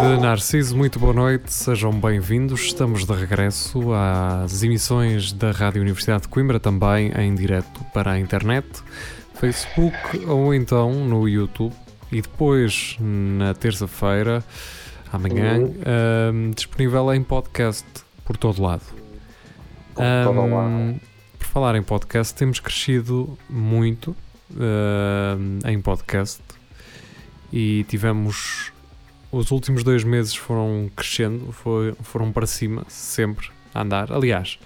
De Narciso, muito boa noite, sejam bem-vindos. Estamos de regresso às emissões da Rádio Universidade de Coimbra, também em direto para a internet, Facebook ou então no YouTube. E depois, na terça-feira, amanhã, um, disponível em podcast por todo lado. Um, por falar em podcast, temos crescido muito uh, em podcast e tivemos os últimos dois meses foram crescendo, foi, foram para cima, sempre a andar. Aliás,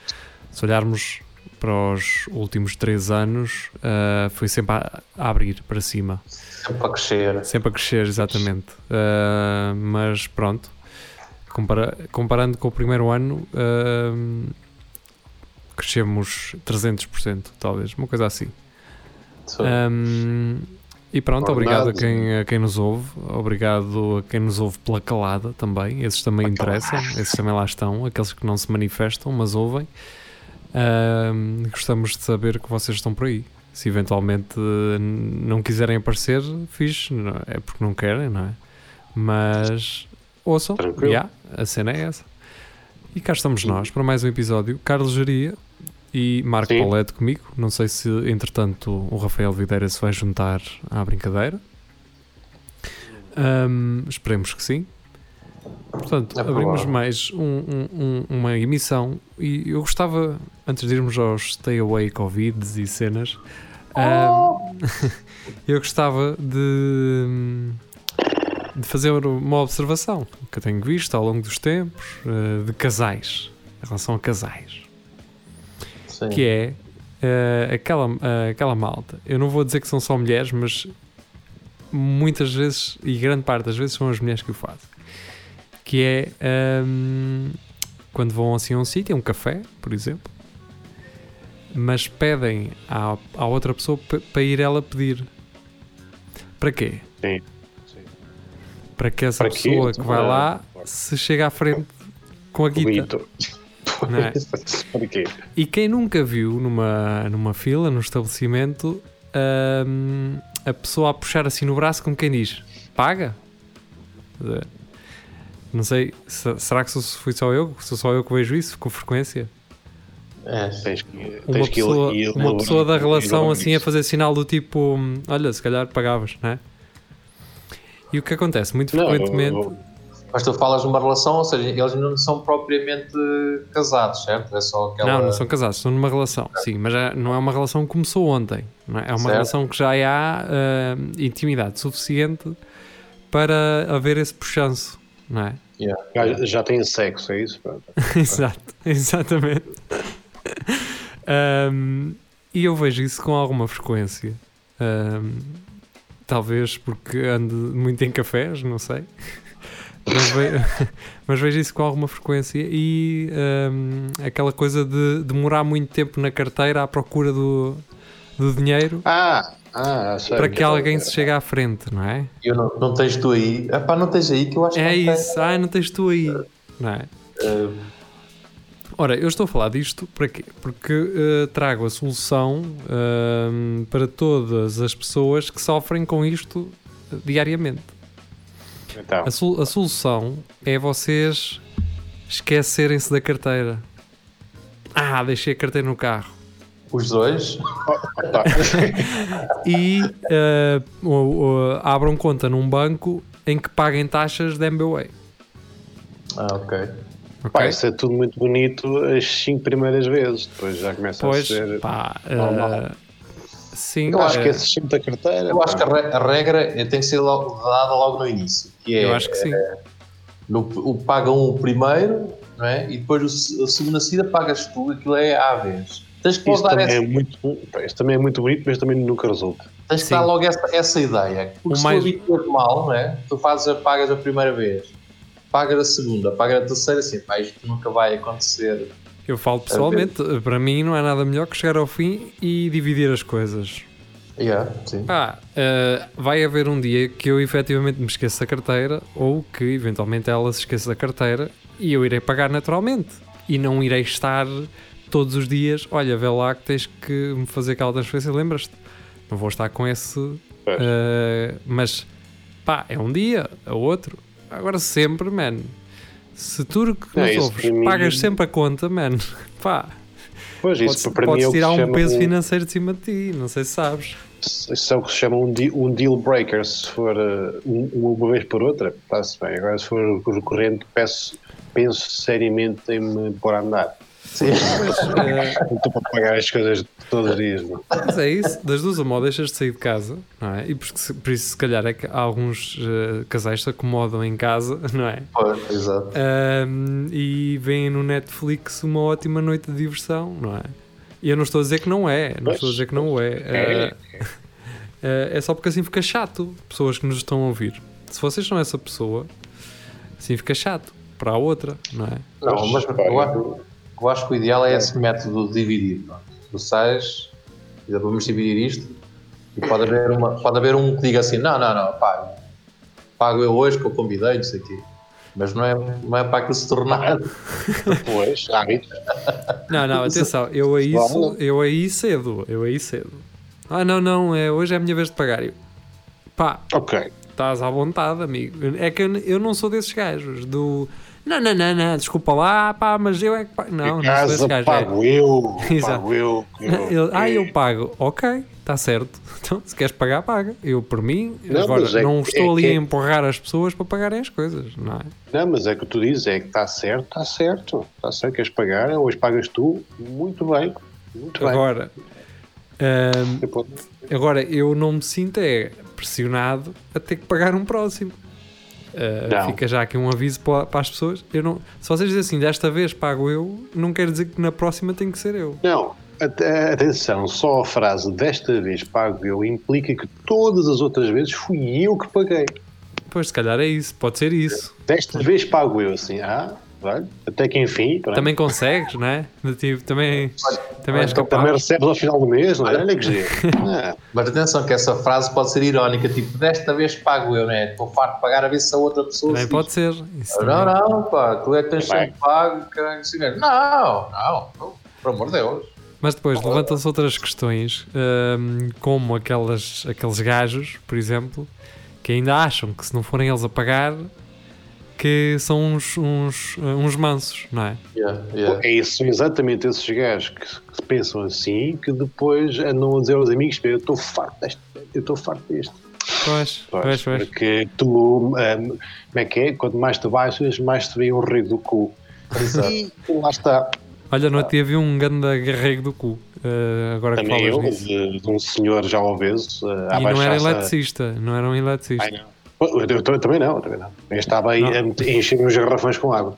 se olharmos para os últimos três anos, uh, foi sempre a, a, abrir para cima. Sempre a crescer. Sempre a crescer, exatamente. Uh, mas pronto, compara comparando com o primeiro ano, uh, crescemos 300%, talvez, uma coisa assim. Um, e pronto, obrigado a quem, a quem nos ouve, obrigado a quem nos ouve pela calada também, esses também interessam, esses também lá estão, aqueles que não se manifestam, mas ouvem. Uh, gostamos de saber que vocês estão por aí. Se eventualmente não quiserem aparecer, fixe, é porque não querem, não é? Mas ouçam, yeah, a cena é essa. E cá estamos nós para mais um episódio. Carlos Geria, e Marco Sim. Paulette comigo. Não sei se, entretanto, o Rafael Videira se vai juntar à brincadeira. Um, esperemos que sim. Portanto, é abrimos mais um, um, uma emissão e eu gostava, antes de irmos aos Stay Away Covid e cenas, oh. eu gostava de, de fazer uma observação que eu tenho visto ao longo dos tempos uh, de casais, em relação a casais. Sim. que é uh, aquela, uh, aquela malta. Eu não vou dizer que são só mulheres, mas muitas vezes, e grande parte das vezes, são as mulheres que o fazem. Que é um, ehm, quando vão assim a um sítio, a um café, por exemplo, mas pedem à, à outra pessoa para ir ela pedir. Para quê? Sim. Para que essa para pessoa que vai lá se chega à frente com a guita. É? e quem nunca viu numa, numa fila, num estabelecimento, um, a pessoa a puxar assim no braço como quem diz: paga? Não sei, será que fui só eu? Sou só eu que vejo isso com frequência? É, tens que, uma pessoa, uma pessoa da relação assim a fazer sinal do tipo: olha, se calhar pagavas, não é? E o que acontece muito frequentemente. Não, eu, eu mas tu falas de uma relação, ou seja, eles não são propriamente casados, certo? É só aquela... Não, não são casados, estão numa relação, sim, mas não é uma relação que começou ontem, é? é? uma certo. relação que já há uh, intimidade suficiente para haver esse puxanço, não é? Yeah. Já têm sexo, é isso? Exato, exatamente. um, e eu vejo isso com alguma frequência. Um, talvez porque ando muito em cafés, não sei mas, vejo, mas vejo isso com alguma frequência e um, aquela coisa de demorar muito tempo na carteira à procura do, do dinheiro ah, ah, para que alguém se chegue à frente, não é? Eu não, não tens tu aí, Epá, não tens aí que eu acho é que É isso, tem. ah, não tens tu aí, não é? Uh... Ora, eu estou a falar disto para quê? Porque uh, trago a solução uh, para todas as pessoas que sofrem com isto diariamente. Então. A, sol a solução é vocês esquecerem-se da carteira. Ah, deixei a carteira no carro. Os dois? e uh, uh, uh, abram conta num banco em que paguem taxas de MBWay. Ah, ok. okay? Pá, isso é tudo muito bonito as 5 primeiras vezes, depois já começa pois, a ser pá, normal. Sim, eu acho é... que esse sempre da carteira. Eu pá. acho que a, regra tem que ser dada logo no início. Que é, eu acho que sim. É, no, o paga um primeiro, não é? E depois o, a segunda seguida pagas tu, aquilo é à vez. Tens que isso também, essa... é muito, isso também é muito bonito, mas também nunca resulta. Tens que dar logo essa, essa ideia. Porque o se mais... tu habituas mal, não é? Tu fazes, pagas a primeira vez, pagas a segunda, pagas a terceira, assim, pá, isto nunca vai acontecer Eu falo pessoalmente, para mim não é nada melhor que chegar ao fim e dividir as coisas. Yeah, sim. Pá, eh, vai haver um dia que eu efetivamente me esqueço da carteira ou que eventualmente ela se esqueça da carteira e eu irei pagar naturalmente. E não irei estar todos os dias, olha, vê lá que tens que me fazer aquela transferência, lembras-te? Não vou estar com esse. Eh, mas pá, é um dia, é outro. Agora sempre, man. Se tu que Não, nos ouves pagas sempre a conta, man, pá, Pois, podes, isso para mim podes é o que tirar se um peso um- financeiro de cima de ti, não sei se sabes. Isso é o que se chama um deal, um deal breaker. Se for uh, um- uma vez por outra, está-se bem. Agora, se for recorrente, peço, penso seriamente em me pôr a andar. Sim. Eh, Não estou para pagar as coisas todos os dias. Não. Mas é isso, das duas uma, ou deixas de sair de casa, não é? E por, por isso, se calhar, é que alguns eh, casais se acomodam em casa, não é? Pois, exato. Ahm, e veem no Netflix uma ótima noite de diversão, não é? E eu não estou a dizer que não é, não Pois. estou a dizer que não é. É, ah, é só porque assim fica chato, pessoas que nos estão a ouvir. Se vocês são essa pessoa, assim fica chato para a outra, não é? Não, mas Pois, eu eu acho que o ideal é esse método de dividir. Tu sais, vamos dividir isto, e pode haver, uma, pode haver um que diga assim: não, não, não, pago. Pago eu hoje que eu convidei, não sei o quê. Mas não é, não é para aquilo se tornar. Depois. Não, não, atenção, eu a isso, eu aí cedo, eu aí cedo. Ah, não, não, é, hoje é a minha vez de pagar. Eu, pá, Ok. estás à vontade, amigo. É que eu, eu não sou desses gajos do. Não, não, não, não, desculpa lá, pá, mas eu é que pago. Não, não casa gajos. é. pago eu. Exato. Pago eu. Ele, ah, eu pago. Ok, está certo. Então, se queres pagar, paga. Eu, por mim, Não, agora é não estou é ali a empurrar as pessoas para pagarem as coisas, não é? Não, mas é que tu dizes, é que está certo, está certo. Está certo, queres pagar, hoje pagas tu, muito bem. Muito bem. Agora, ahm, Depois- agora, eu não me sinto é pressionado a ter que pagar um próximo. Não. fica já aqui um aviso para, para as pessoas. Eu não, se vocês dizem assim, desta vez pago eu, não quer dizer que na próxima tem que ser eu. Não, at- atenção, só a frase desta vez pago eu implica que todas as outras vezes fui eu que paguei. Pois, se calhar é isso, pode ser isso. Desta vez pago eu, assim, ah, olha, até que enfim, pronto. Também consegues, não é? De tipo, também, também és olha, capaz. também recebes ao final do mês, não é? Olha que giro. Ah, Mas atenção, que essa frase pode ser irónica, tipo, desta vez pago eu, né? Estou farto de pagar a ver se a outra pessoa. Também se pode diz, ser. Isso Não, também. não, pá, tu é que tens sempre pago, caralho, assim. Não, não, não, por amor de Deus. Mas depois levantam-se outras questões, hum, como aquelas, aqueles gajos, por exemplo, que ainda acham que se não forem eles a pagar, que são uns, uns, uns mansos, não é? Yeah, yeah. É isso, são exatamente esses gajos que, que pensam assim, que depois andam a dizer aos amigos, eu estou farto deste, eu estou farto deste. Pois, Pois, pois, pois. Porque tu, ahm, como é que é? Quanto mais te baixas, mais te vem o rei do cu. E lá está. Olha, outro dia vi um ganda garrego do cu, uh, agora que Também falas eu, nisso. de, de um senhor já obeso, uh, a E não era baixar-se a- eletricista, não era um eletricista. Eu, eu- eu também não, eu também não. Eu estava aí Não. a a encher uns garrafões com água.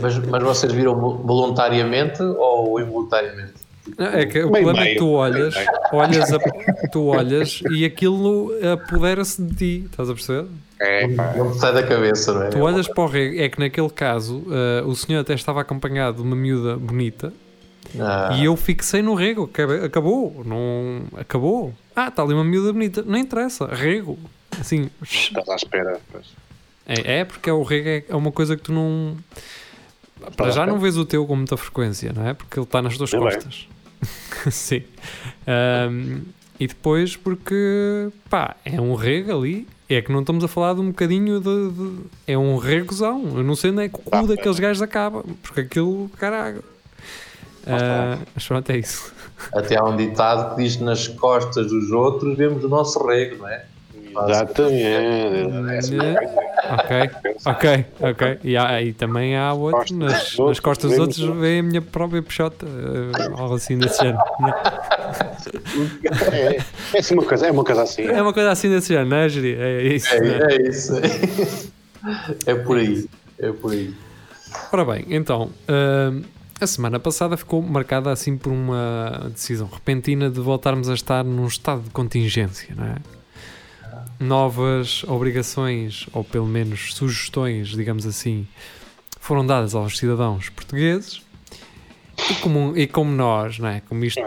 Mas, mas vocês viram voluntariamente ou involuntariamente? Não, É que o Meio, problema é que tu olhas, olhas, a- tu olhas e aquilo apodera-se de ti, estás a perceber? É. Não me sai da cabeça, não é? Tu olhas para o rego, é que naquele caso uh, o senhor até estava acompanhado de uma miúda bonita Ah, e eu fixei no rego, acabou, não acabou. Ah, está ali uma miúda bonita, não interessa, rego. Assim, Estás à espera. pois. é, é porque é o rego é, é uma coisa que tu não. Para já não vês o teu com muita frequência, não é? Porque ele está nas tuas bem. costas. Sim. Ahm, e depois porque, pá, é um rego ali. É que não estamos a falar de um bocadinho de. de- é um regozão. Eu não sei onde é que o cu Ah, daqueles gajos acaba. Porque aquilo, caralho. Ah, mas pronto, é isso. Até há um ditado que diz nas costas dos outros vemos o nosso rego, não é? Exatamente. É. Ok, ok, ok. E, há, e também há outro, Costas nas, nas costas dos outros vem a minha própria peixota, eh, algo assim desse género. É, é uma coisa, é uma coisa assim. É uma coisa assim desse género, não é? É isso. né? É, é isso. É por aí. É por aí. Ora bem, então, hum, a semana passada ficou marcada assim por uma decisão repentina de voltarmos a estar num estado de contingência, não é? Novas obrigações, ou pelo menos sugestões, digamos assim, foram dadas aos cidadãos portugueses e como, e como nós, não é? Como isto,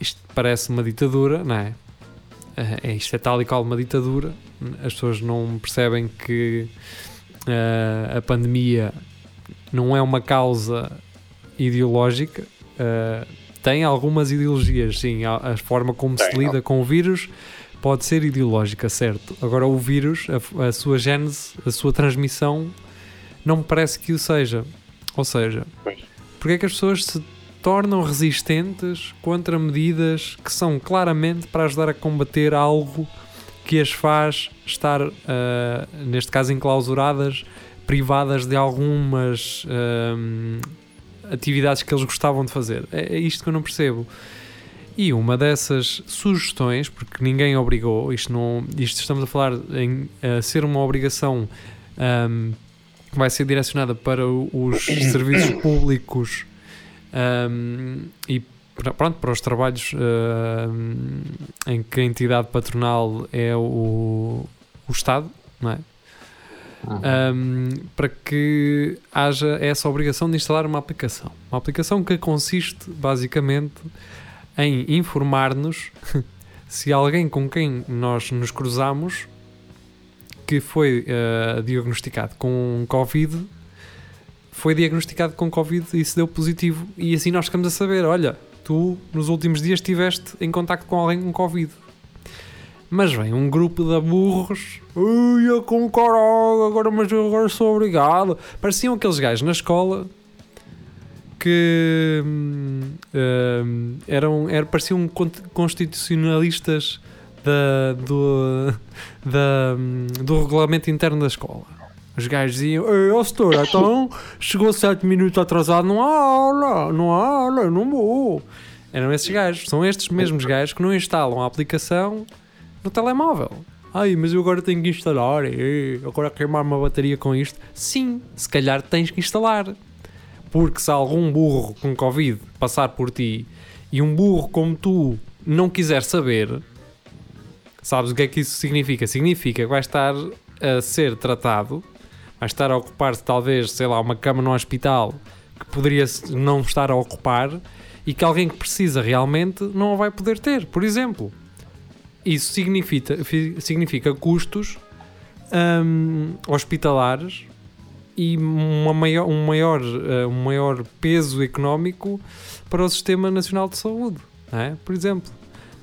isto parece uma ditadura, não é? É, isto é tal e qual uma ditadura. As pessoas não percebem que uh, a pandemia não é uma causa ideológica. Uh, tem algumas ideologias, sim. A, a forma como tem, se lida não. com o vírus pode ser ideológica, certo? Agora, o vírus, a, a sua gênese, a sua transmissão, não me parece que o seja. Ou seja, porque é que as pessoas se tornam resistentes contra medidas que são claramente para ajudar a combater algo que as faz estar, uh, neste caso, enclausuradas, privadas de algumas uh, atividades que eles gostavam de fazer. É, é isto que eu não percebo. E uma dessas sugestões, porque ninguém obrigou, isto, não, isto estamos a falar em uh, ser uma obrigação um, que vai ser direcionada para os serviços públicos um, e pronto, para os trabalhos uh, em que a entidade patronal é o, o Estado, não é? Um, para que haja essa obrigação de instalar uma aplicação. Uma aplicação que consiste basicamente em informar-nos se alguém com quem nós nos cruzamos que foi uh, diagnosticado com Covid foi diagnosticado com Covid e se deu positivo e assim nós ficamos a saber, olha, tu nos últimos dias estiveste em contacto com alguém com Covid. Mas vem um grupo de burros. Eu com caralho, agora, mas eu agora sou obrigado. Pareciam aqueles gajos na escola que hum, eram, eram, pareciam constitucionalistas da, do, da, hum, do regulamento interno da escola. Os gajos diziam, Ei, oh, então chegou 7 minutos atrasado, não há aula, não há aula, não vou. Eram esses gajos, são estes mesmos gajos que não instalam a aplicação no telemóvel. Ai, mas eu agora tenho que instalar, e agora queimar uma bateria com isto. Sim, se calhar tens que instalar. Porque se algum burro com Covid passar por ti e um burro como tu não quiser saber, sabes o que é que isso significa? Significa que vai estar a ser tratado a estar a ocupar talvez, sei lá, uma cama no hospital que poderia não estar a ocupar e que alguém que precisa realmente não a vai poder ter, por exemplo. Isso significa, significa custos um, hospitalares e uma maior, um, maior, uh, um maior peso económico para o Sistema Nacional de Saúde. É? Por exemplo,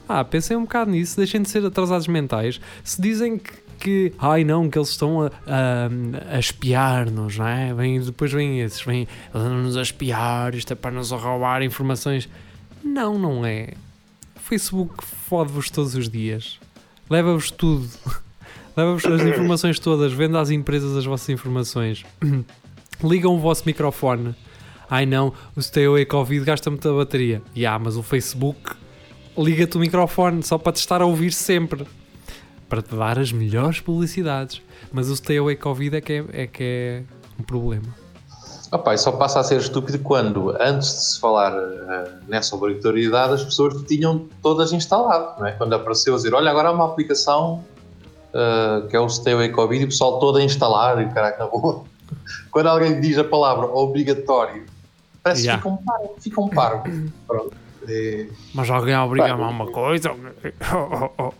ah, pensem um bocado nisso, deixem de ser atrasados mentais. Se dizem que que, ai não, que eles estão a, a, a espiar-nos, não é? Vem, depois vêm esses, vêm nos a espiar, isto é para nos roubar informações. Não, não é. Facebook fode-vos todos os dias, leva-vos tudo, leva-vos as informações todas, vende às empresas as vossas informações, ligam o vosso microfone. Ai não, o Stay Away Covid gasta muita bateria. Ya, yeah, mas o Facebook liga-te o microfone só para te estar a ouvir sempre para te dar as melhores publicidades. Mas o stay away Covid é que é, é, que é um problema. Opa, só passa a ser estúpido quando, antes de se falar uh, nessa obrigatoriedade, as pessoas tinham todas instalado. Não é? Quando apareceu a dizer, olha, agora há uma aplicação uh, que é o Stay Covid e o pessoal todo a instalar e caraca, na boa. Quando alguém diz a palavra obrigatório, parece yeah. que fica um paro. Fica um paro. Pronto. É... Mas alguém obriga-me a uma coisa? Oh, oh, oh.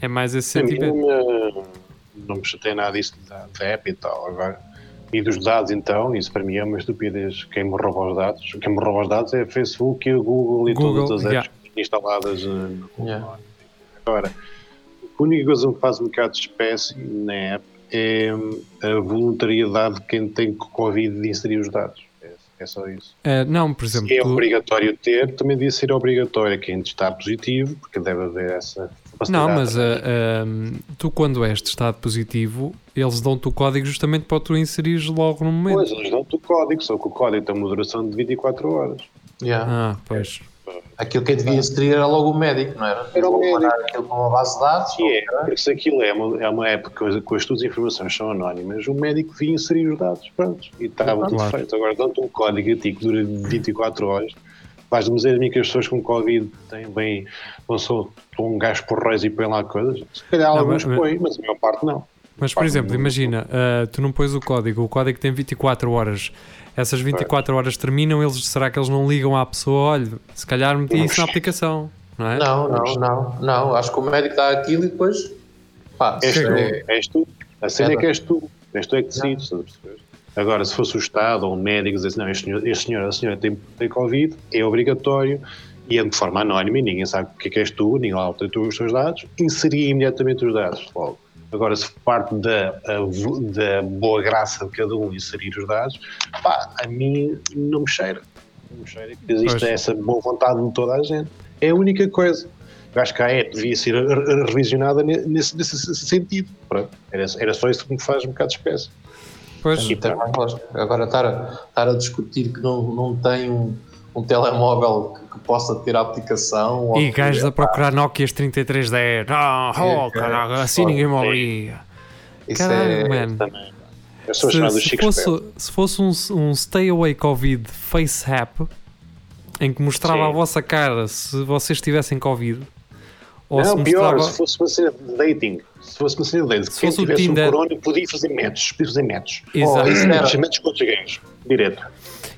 É mais esse sentimento. Não, não me chatei nada disso da, da app e tal. Agora, e dos dados, então, isso para mim é uma estupidez. Quem me rouba os dados, quem me rouba os dados é Facebook, o Google e Google, todas as apps yeah. instaladas no yeah. Agora, a única coisa que faz um bocado de espécie na app é a voluntariedade de quem tem Covid de inserir os dados. É, é só isso. É, não, por exemplo. Se é obrigatório ter, também devia ser obrigatório quem está positivo, porque deve haver essa não, mas uh, uh, tu quando és de estado positivo, eles dão-te o código justamente para tu inserires logo no momento. Pois, eles dão-te o código, só que o código tem uma duração de 24 horas. Yeah. Ah, pois. Aquilo que devia inserir era logo o médico, não era? Era o médico. aquilo para uma base de dados. Sim, é, porque se aquilo é uma, é uma época com as tuas informações são anónimas, o médico devia inserir os dados, pronto, e estava tudo claro. feito. Agora dão-te um código a ti que dura 24 horas Vais-me dizer a mim que as pessoas com Covid têm bem, não sou um gajo por reis e põem lá coisas? Se calhar alguns põem, mas a maior parte não. Mas, por exemplo, imagina, uh, tu não pões o código, o código tem 24 horas. Essas 24 horas terminam, eles, será que eles não ligam à pessoa? Olha, se calhar meti isso na aplicação, não é? Não, não, não, não. Acho que o médico dá aquilo e depois. Pá, És, chegou. é, és tu. A cena é É, que és tu. És tu é que decides, estás a perceber? Agora, se fosse o Estado ou um médico dizer assim, não, este senhor, este senhor a senhora tem, tem Covid, é obrigatório e é de forma anónima e ninguém sabe o que é que és tu, ninguém lá tem os teus dados, inseria imediatamente os dados logo. Agora, se parte da, da boa graça de cada um inserir os dados, pá, a mim não me cheira. Não me cheira que existe Pois. essa boa vontade de toda a gente. É a única coisa. Eu acho que a ET devia ser re- re- revisionada ne- nesse, nesse sentido. Pronto. Era, era só isso que me faz um bocado de espécie. Pois, lógica. Agora estar a, estar a discutir que não, não tem um, um telemóvel que, que possa ter a aplicação. e gajos a procurar Nokias 3310. Não, oh, É, caralho, assim ninguém me obriga. Isso Caralho, é, mano. Também. Eu sou Se, chamado se fosse, se fosse um, um Stay Away Covid Face App em que mostrava Sim. a vossa cara se vocês tivessem Covid, ou se Não, pior, mostrava. se fosse uma cena de dating. Se fosse uma cena de dating. Se Quem fosse o tivesse um Tinder. corona podia fazer matches. Podia fazer matches. Exato. Era- Matches, matches com outros gajos. Direto.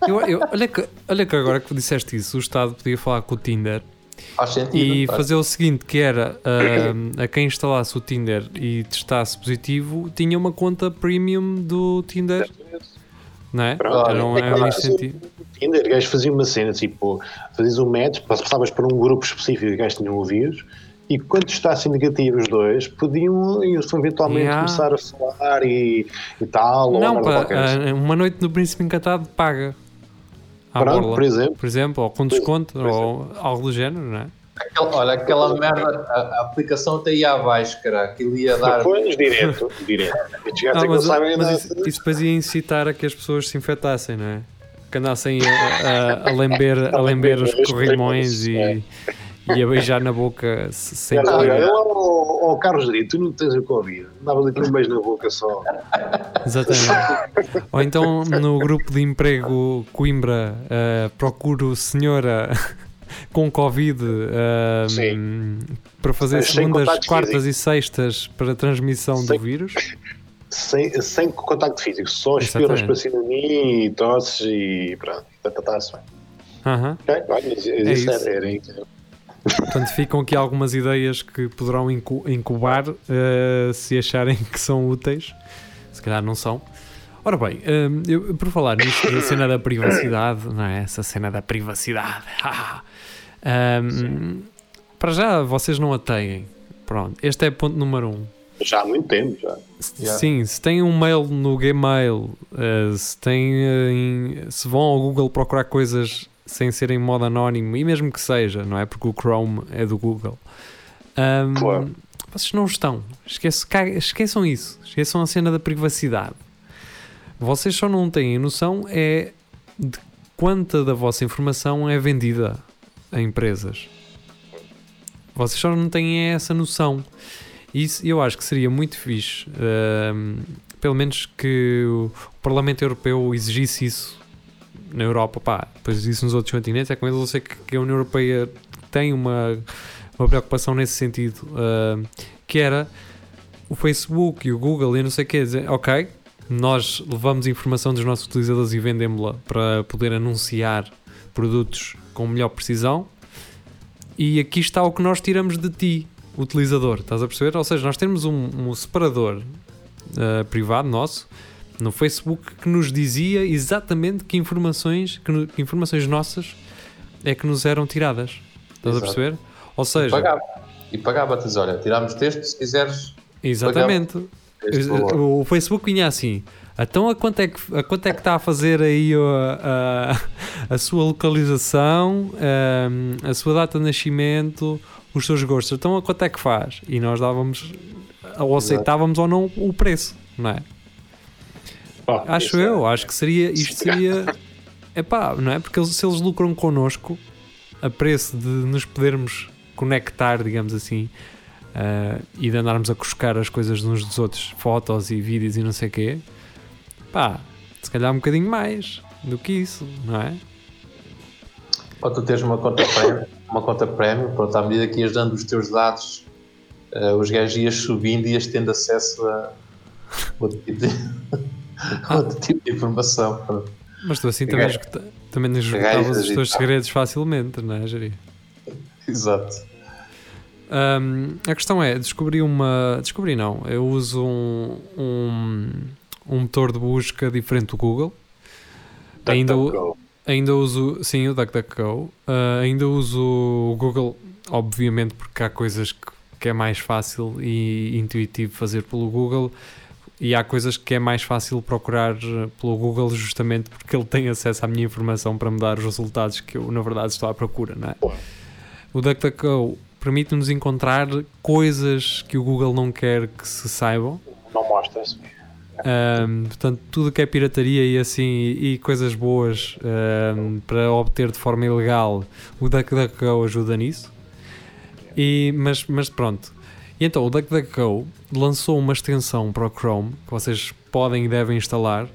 Eu- eu- olha, que, olha que agora que disseste isso, o Estado podia falar com o Tinder sentido. e fazer o seguinte: que era ah, a quem instalasse o Tinder e testasse positivo, tinha uma conta premium do Tinder, não é? Pronto. Era um, É era um claro, incentivo. O Tinder, gajos faziam uma cena tipo, fazias um match, passavas para um grupo específico de gajos que tinham ouvidos e quando estassem negativos os dois, podiam eventualmente Yeah. começar a falar e, e tal. ou Não, merda pá, qualquer. ah, uma noite no Príncipe Encantado paga. Pronto, por exemplo. por exemplo, ou com desconto, por ou algo do género, não é? Aquela- olha, aquela merda, a, a aplicação até ia abaixo, cara. Aquilo ia dar. Pões direto, direto. Ah, é não mas sabem mas isso, isso depois ia incitar a que as pessoas se infectassem, não é? Que andassem a, a, a lamber, a lamber os corrimões e, e a beijar na boca se- sem Olha, querer. olha, ó, ó, Carlos Direito, tu não tens o Covid. Ali com um beijo na boca só. Exatamente. Ou então no grupo de emprego Coimbra, uh, procuro senhora com Covid uh, para fazer Sem segundas, quartas físico. e sextas para transmissão do Sem- vírus. Sem, sem contacto físico, só espirras para cima de mim e tosses e pronto. Está-se bem. Aham. Ok, olha, isso, É isso isso. era, era, Portanto, ficam aqui algumas ideias que poderão incu- incubar uh, se acharem que são úteis. Se calhar não são. Ora bem, um, eu, por falar nisto da cena da privacidade, não é? Essa cena da privacidade. Um, para já, vocês não a têm. Pronto, este é ponto número um. Já há muito tempo, já. Yeah. Sim, se têm um mail no Gmail, uh, se, têm, uh, em- se vão ao Google procurar coisas sem ser em modo anónimo, e mesmo que seja, não é? Porque o Chrome é do Google. Um, Claro. Vocês não estão. Esquece, ca- esqueçam isso. Esqueçam a cena da privacidade. Vocês só não têm noção é de quanta da vossa informação é vendida a empresas. Vocês só não têm essa noção. Isso eu acho que seria muito fixe. hum, pelo menos que o Parlamento Europeu exigisse isso na Europa. Pá, depois isso nos outros continentes. É com eles eu sei que, a União Europeia tem uma, uma preocupação nesse sentido. hum, que era o Facebook e o Google e não sei o que dizer, ok, nós levamos informação dos nossos utilizadores e vendemos-la para poder anunciar produtos com melhor precisão e aqui está o que nós tiramos de ti, utilizador, estás a perceber? Ou seja, nós temos um, um separador uh, privado nosso no Facebook que nos dizia exatamente que informações, que, no- que informações nossas é que nos eram tiradas. Estás a Exato. perceber? Ou E seja, pagava. E pagava-te, olha, tiramos texto se quiseres. exatamente. Valor. O Facebook vinha assim. Então a quanto é que, a quanto é que está a fazer aí a, a, a sua localização, hum, a, sua data de nascimento, os seus gostos? Então a quanto é que faz? E nós dávamos, ou aceitávamos ou não o preço, não é? Pá, Acho é- eu, acho que seria, isto seria, epá, não é? Porque eles- se eles lucram connosco a preço de nos podermos conectar, digamos assim, ah, e de andarmos a cuscar as coisas de uns dos outros, fotos e vídeos e não sei o quê, pá, se calhar um bocadinho mais do que isso, não é? Ou tu tens uma conta prémio, uma conta prémio, pronto, à medida que ias dando os teus dados, eh, os gajos ias subindo e ias tendo acesso a, outro tipo de, outro tipo de informação. Mas tu assim também, esgota, também esgotavas os teus segredos facilmente, não é, Jari? Exato. Um, a questão é, descobri uma. Descobri não, eu uso um, um, um motor de busca diferente do Google. Duck, ainda, duck, ainda uso, sim, o DuckDuckGo. Uh, ainda uso o Google, obviamente, porque há coisas que, que é mais fácil e intuitivo fazer pelo Google. E há coisas que é mais fácil procurar pelo Google justamente porque ele tem acesso à minha informação para me dar os resultados que eu, na verdade, estou à procura, não é? O DuckDuckGo permite-nos encontrar coisas que o Google não quer que se saibam. Não mostra-se. Um, portanto, tudo que é pirataria e assim e, e coisas boas um, para obter de forma ilegal, o DuckDuckGo ajuda nisso. E, mas, mas pronto. E então o DuckDuckGo lançou uma extensão para o Chrome que vocês podem e devem instalar.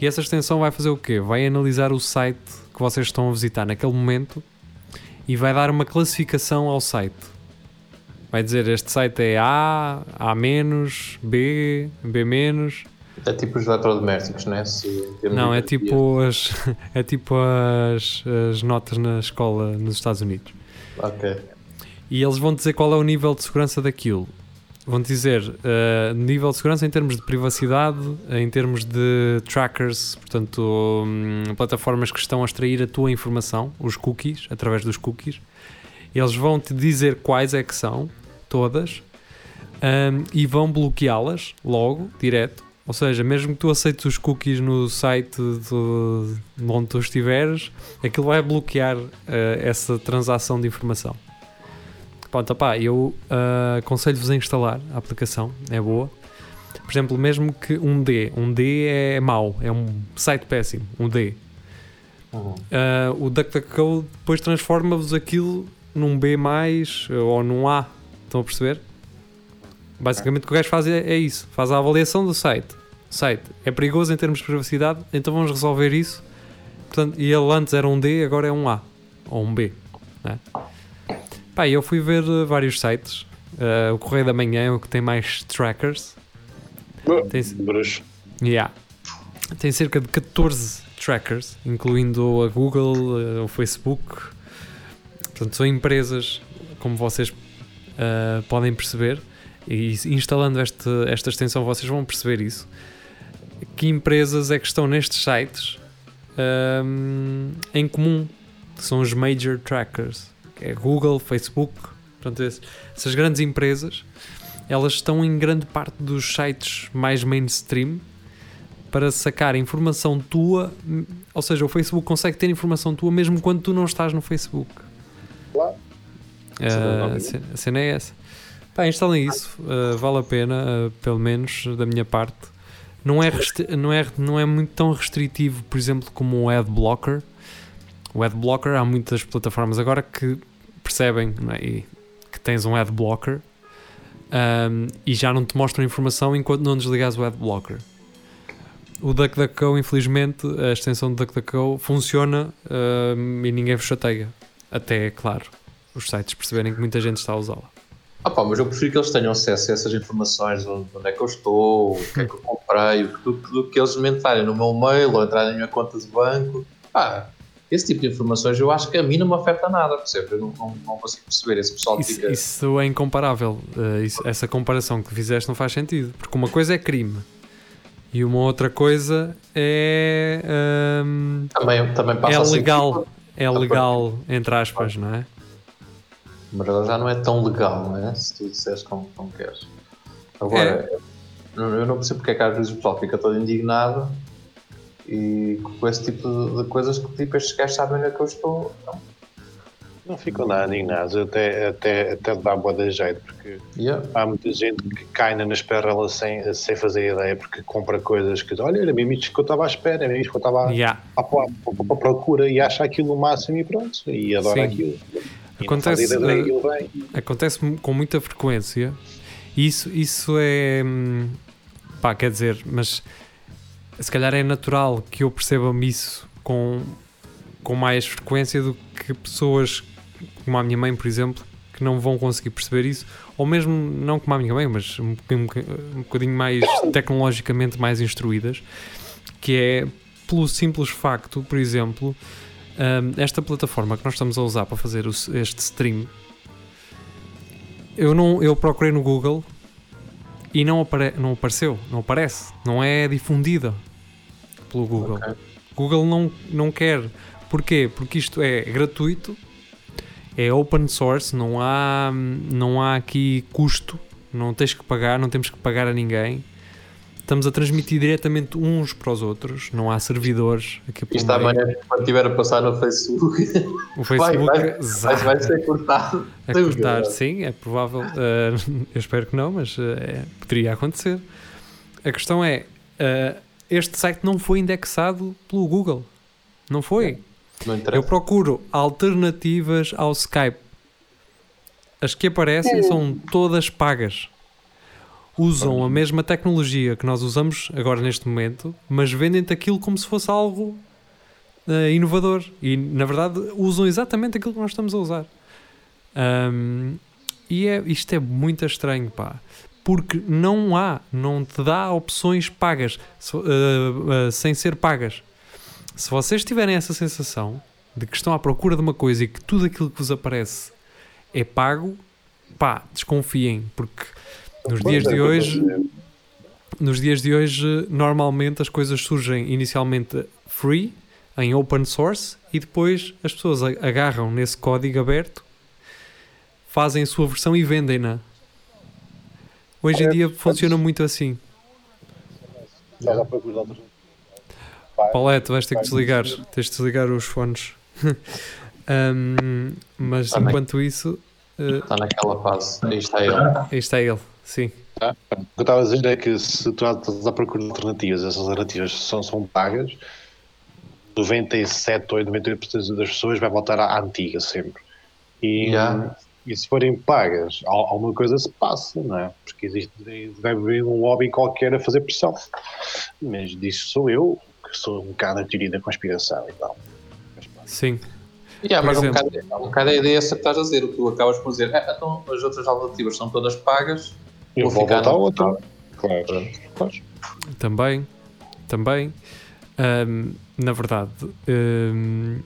E essa extensão vai fazer o quê? Vai analisar o site que vocês estão a visitar naquele momento e vai dar uma classificação ao site. Vai dizer este site é A, A-, B, B-. É tipo os eletrodomésticos, não é? Se, Não, é tipo as, é tipo as, as notas na escola nos Estados Unidos. Ok. E eles vão dizer qual é o nível de segurança daquilo. Vão dizer uh, nível de segurança em termos de privacidade, em termos de trackers, portanto, hum, plataformas que estão a extrair a tua informação, os cookies, através dos cookies. Eles vão te dizer quais é que são, todas, hum, e vão bloqueá-las logo, direto. Ou seja, mesmo que tu aceites os cookies no site de onde tu estiveres, aquilo vai bloquear uh, essa transação de informação. Pronto, opá, eu uh, aconselho-vos a instalar a aplicação, é boa. Por exemplo, mesmo que um D, um D é mau, é um site péssimo, um D. Uhum. Uh, o DuckDuckGo depois transforma-vos aquilo num B mais ou num A. Estão a perceber? Basicamente o que o gajo faz é, é isso, faz a avaliação do site. O site é perigoso em termos de privacidade, então vamos resolver isso. Portanto, e ele antes era um D, agora é um A ou um B. Né? Pá, eu fui ver uh, vários sites. Uh, o Correio da Manhã é o que tem mais trackers. Tem-. Yeah. Tem cerca de 14 trackers, incluindo a Google, uh, o Facebook. Portanto, são empresas, como vocês podem perceber, e instalando este, esta extensão vocês vão perceber isso. Que empresas é que estão nestes sites um, em comum? Que são os major trackers. É Google, Facebook, portanto, essas grandes empresas elas estão em grande parte dos sites mais mainstream para sacar informação tua, ou seja, o Facebook consegue ter informação tua mesmo quando tu não estás no Facebook. Claro. É a, cena é essa. Pá, instalem isso, ah, vale a pena, ah, pelo menos da minha parte. Não é, não, é, não é muito tão restritivo, por exemplo, como o Adblocker. O Adblocker, há muitas plataformas agora que percebem é, que tens um Adblocker um, e já não te mostram informação enquanto não desligares o Adblocker. O DuckDuckGo, infelizmente, a extensão do DuckDuckGo funciona um, e ninguém vos chateia. Até, é claro, os sites perceberem que muita gente está a usá-la. Ah pá, mas eu prefiro que eles tenham acesso a essas informações, de onde onde é que eu estou, o que é que eu comprei, do, do que eles me entrarem no meu mail ou entrarem na minha conta de banco. Pá, esse tipo de informações eu acho que a mim não me afeta nada, percebe? Eu não, não, não consigo perceber. Esse pessoal Isso, fica. isso é incomparável. Uh, isso- essa comparação que fizeste não faz sentido. Porque uma coisa é crime e uma outra coisa é, um, Também, também passa é a ser legal. É legal, entre aspas, não é? Mas ela já não é tão legal, não é? Se tu disseres como, como queres. Agora, eu eu não percebo porque é que às vezes o pessoal fica todo indignado e com esse tipo de, coisas que tipo, estes gajos sabem onde é que eu estou. Não. Não ficam nada indignados, até, até, até dá boa de jeito, porque Yeah. há muita gente que cai na esperrela sem, sem fazer ideia, porque compra coisas que, olha, era mesmo isto que eu estava à espera, era mesmo isto que eu estava Yeah. à, à, à- à procura e acha aquilo o máximo e pronto, e adora Sim. aquilo. E Acontece, ideia eh. Acontece com muita frequência. Isso, isso é. hum, pá, quer dizer, mas se calhar é natural que eu perceba-me isso com, com mais frequência do que pessoas como a minha mãe, por exemplo, que não vão conseguir perceber isso, ou mesmo não como a minha mãe, mas um, um, bocadinho mais tecnologicamente mais instruídas, que é pelo simples facto, por exemplo, um, esta plataforma que nós estamos a usar para fazer este stream, eu, não, eu procurei no Google e não, apare, não apareceu, não aparece, não é difundida pelo Google. Okay. Google não, não quer. Porquê? Porque isto é gratuito, é open source, não há, não há aqui custo, não tens que pagar, não temos que pagar a ninguém estamos a transmitir diretamente uns para os outros, não há servidores. Aqui Isto amanhã, quando estiver a passar no Facebook, o Facebook vai, vai, vai, ser cortado. É cortar, sim, é provável. Uh, eu espero que não, mas uh, é, poderia acontecer. A questão é: uh, este site não foi indexado pelo Google. Não foi. Não eu procuro alternativas ao Skype. As que aparecem são todas pagas usam a mesma tecnologia que nós usamos agora neste momento, mas vendem-te aquilo como se fosse algo uh, inovador. E na verdade usam exatamente aquilo que nós estamos a usar. Um, e é, isto é muito estranho, pá. Porque não há, não te dá opções pagas, uh, uh, sem ser pagas. Se vocês tiverem essa sensação de que estão à procura de uma coisa e que tudo aquilo que vos aparece é pago, pá, desconfiem, porque nos dias de hoje, nos dias de hoje, normalmente as coisas surgem inicialmente free, em open source, e depois as pessoas agarram nesse código aberto, fazem a sua versão e vendem-na. Hoje em dia funciona muito assim. Paulette, vais ter que desligar. Tens de desligar os fones. um, mas enquanto isso. Uh, está naquela fase. Aí está ele. Aí está ele. Sim. Ah, o que eu estava a dizer é que se tu estás a procurar alternativas, essas alternativas são, são pagas, 97 ou 98% das pessoas vai voltar à antiga sempre. E, yeah. e se forem pagas, alguma coisa se passa, não é? Porque existe, deve haver um lobby qualquer a fazer pressão. Mas disso sou eu, que sou um bocado a teoria da conspiração e tal. Sim. Yeah, mas um bocado, um bocado a ideia é essa que estás a dizer, o que tu acabas por dizer, é, então as outras alternativas são todas pagas, eu vou, voltar ao outro. Claro. claro. Também, também. Um, na verdade, um,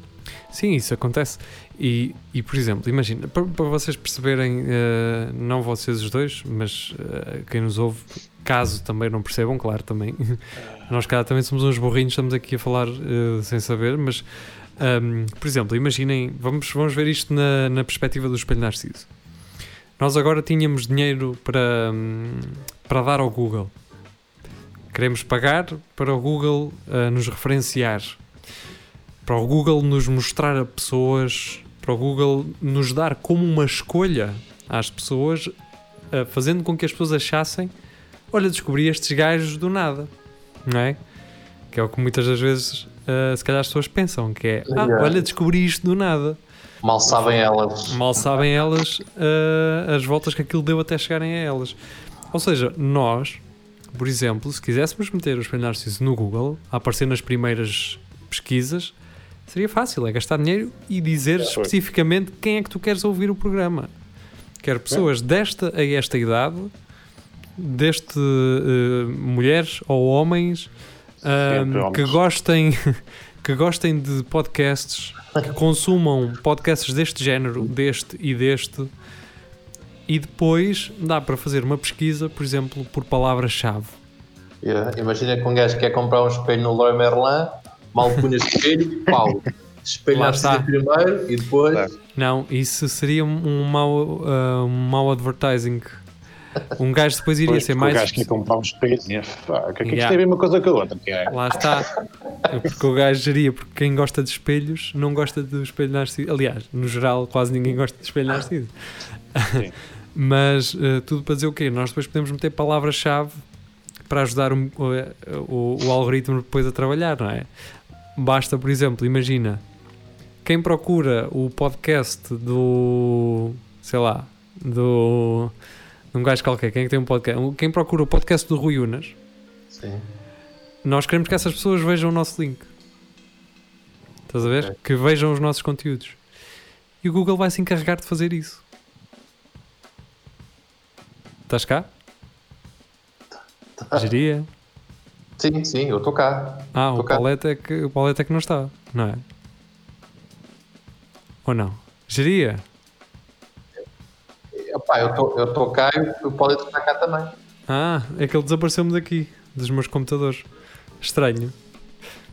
sim, isso acontece. E, e por exemplo, imagina, para, para vocês perceberem, uh, não vocês os dois, mas uh, quem nos ouve, caso também não percebam, claro, também. Nós cá também somos uns burrinhos, estamos aqui a falar uh, sem saber, mas, um, por exemplo, imaginem, vamos, vamos ver isto na, na perspectiva do espelho narciso. Nós agora tínhamos dinheiro para, para dar ao Google. Queremos pagar para o Google uh, nos referenciar, para o Google nos mostrar a pessoas, para o Google nos dar como uma escolha às pessoas, uh, fazendo com que as pessoas achassem: olha, descobri estes gajos do nada, não é? Que é o que muitas das vezes, uh, se calhar, as pessoas pensam: que é, ah, olha, descobri isto do nada. Mal sabem elas. Mal sabem elas uh, as voltas que aquilo deu até chegarem a elas. Ou seja, nós, por exemplo, se quiséssemos meter o espelho narciso no Google, a aparecer nas primeiras pesquisas, seria fácil, é gastar dinheiro e dizer é, especificamente quem é que tu queres ouvir o programa. Quero pessoas é. desta a esta idade, deste uh, mulheres ou homens uh, que gostem que gostem de podcasts que consumam podcasts deste género, deste e deste, e depois dá para fazer uma pesquisa, por exemplo, por palavra-chave. Yeah. Imagina que um gajo quer comprar um espelho no Leroy Merlin, mal punha espelho, pau. Espelhar-se primeiro e depois. Não, isso seria um mau, uh, um mau advertising. Um gajo depois iria pois, ser mais. O gajo que ia comprar um espelho, que é que yeah. tem a mesma coisa que a outra. Que é. Lá está. Porque o gajo geria, porque quem gosta de espelhos não gosta do espelho narciso. Aliás, no geral, quase ninguém gosta de espelho narciso. Mas uh, tudo para dizer o quê? Nós depois podemos meter palavra-chave para ajudar o, o, o, algoritmo depois a trabalhar, não é? Basta, por exemplo, imagina quem procura o podcast do sei lá, do um gajo qualquer, quem é tem um podcast? Quem procura o podcast do Rui Unas, Sim. nós queremos que essas pessoas vejam o nosso link. Estás a ver? Okay. Que vejam os nossos conteúdos. E o Google vai se encarregar de fazer isso. Estás cá? Geria? Sim, sim, eu estou cá. Ah, Tô o cá. É que, o Paulette é que não está, não é? Ou não? Geria? Epá, eu estou cá e o Paulo está cá também. Ah, é que ele desapareceu-me daqui, dos meus computadores. Estranho.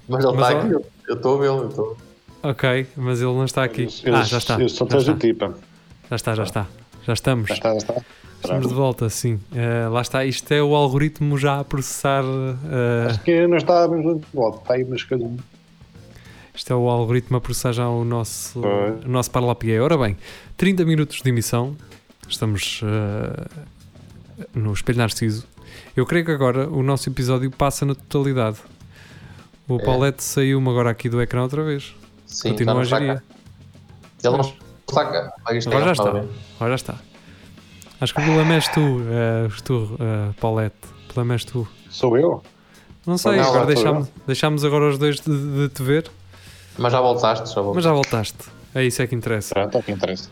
Mas ele está aqui, eu- eu estou a vê-lo. eu tô- Ok, mas ele não está aqui. Eu, Ah, já está. Eu só Já está, tipo. já está, já está. Já estamos. Já está, já está. Estamos de volta, sim. Eh, lá está, isto é o algoritmo já a processar. eh, Acho que não estávamos de volta. Está aí umas coisas. isto é o algoritmo a processar já o nosso, Pois. o nosso Parlapié. Ora bem, 30 minutos de emissão. Estamos eh, no Espelho Narciso. Eu creio que agora o nosso episódio passa na totalidade. O É. Paulette saiu-me agora aqui do ecrã outra vez. Sim, Continua não a gerir. Ele não está cá. Aí está, Agora já está. Agora já está. Acho que o problema és tu, eh, és tu eh, Paulette. O problema és tu. Sou eu? Não sei, Não, agora deixámos, deixámos agora os dois de, de te ver, Mas já voltaste, já mas já voltaste. É isso é que interessa. Pronto, é o que interessa.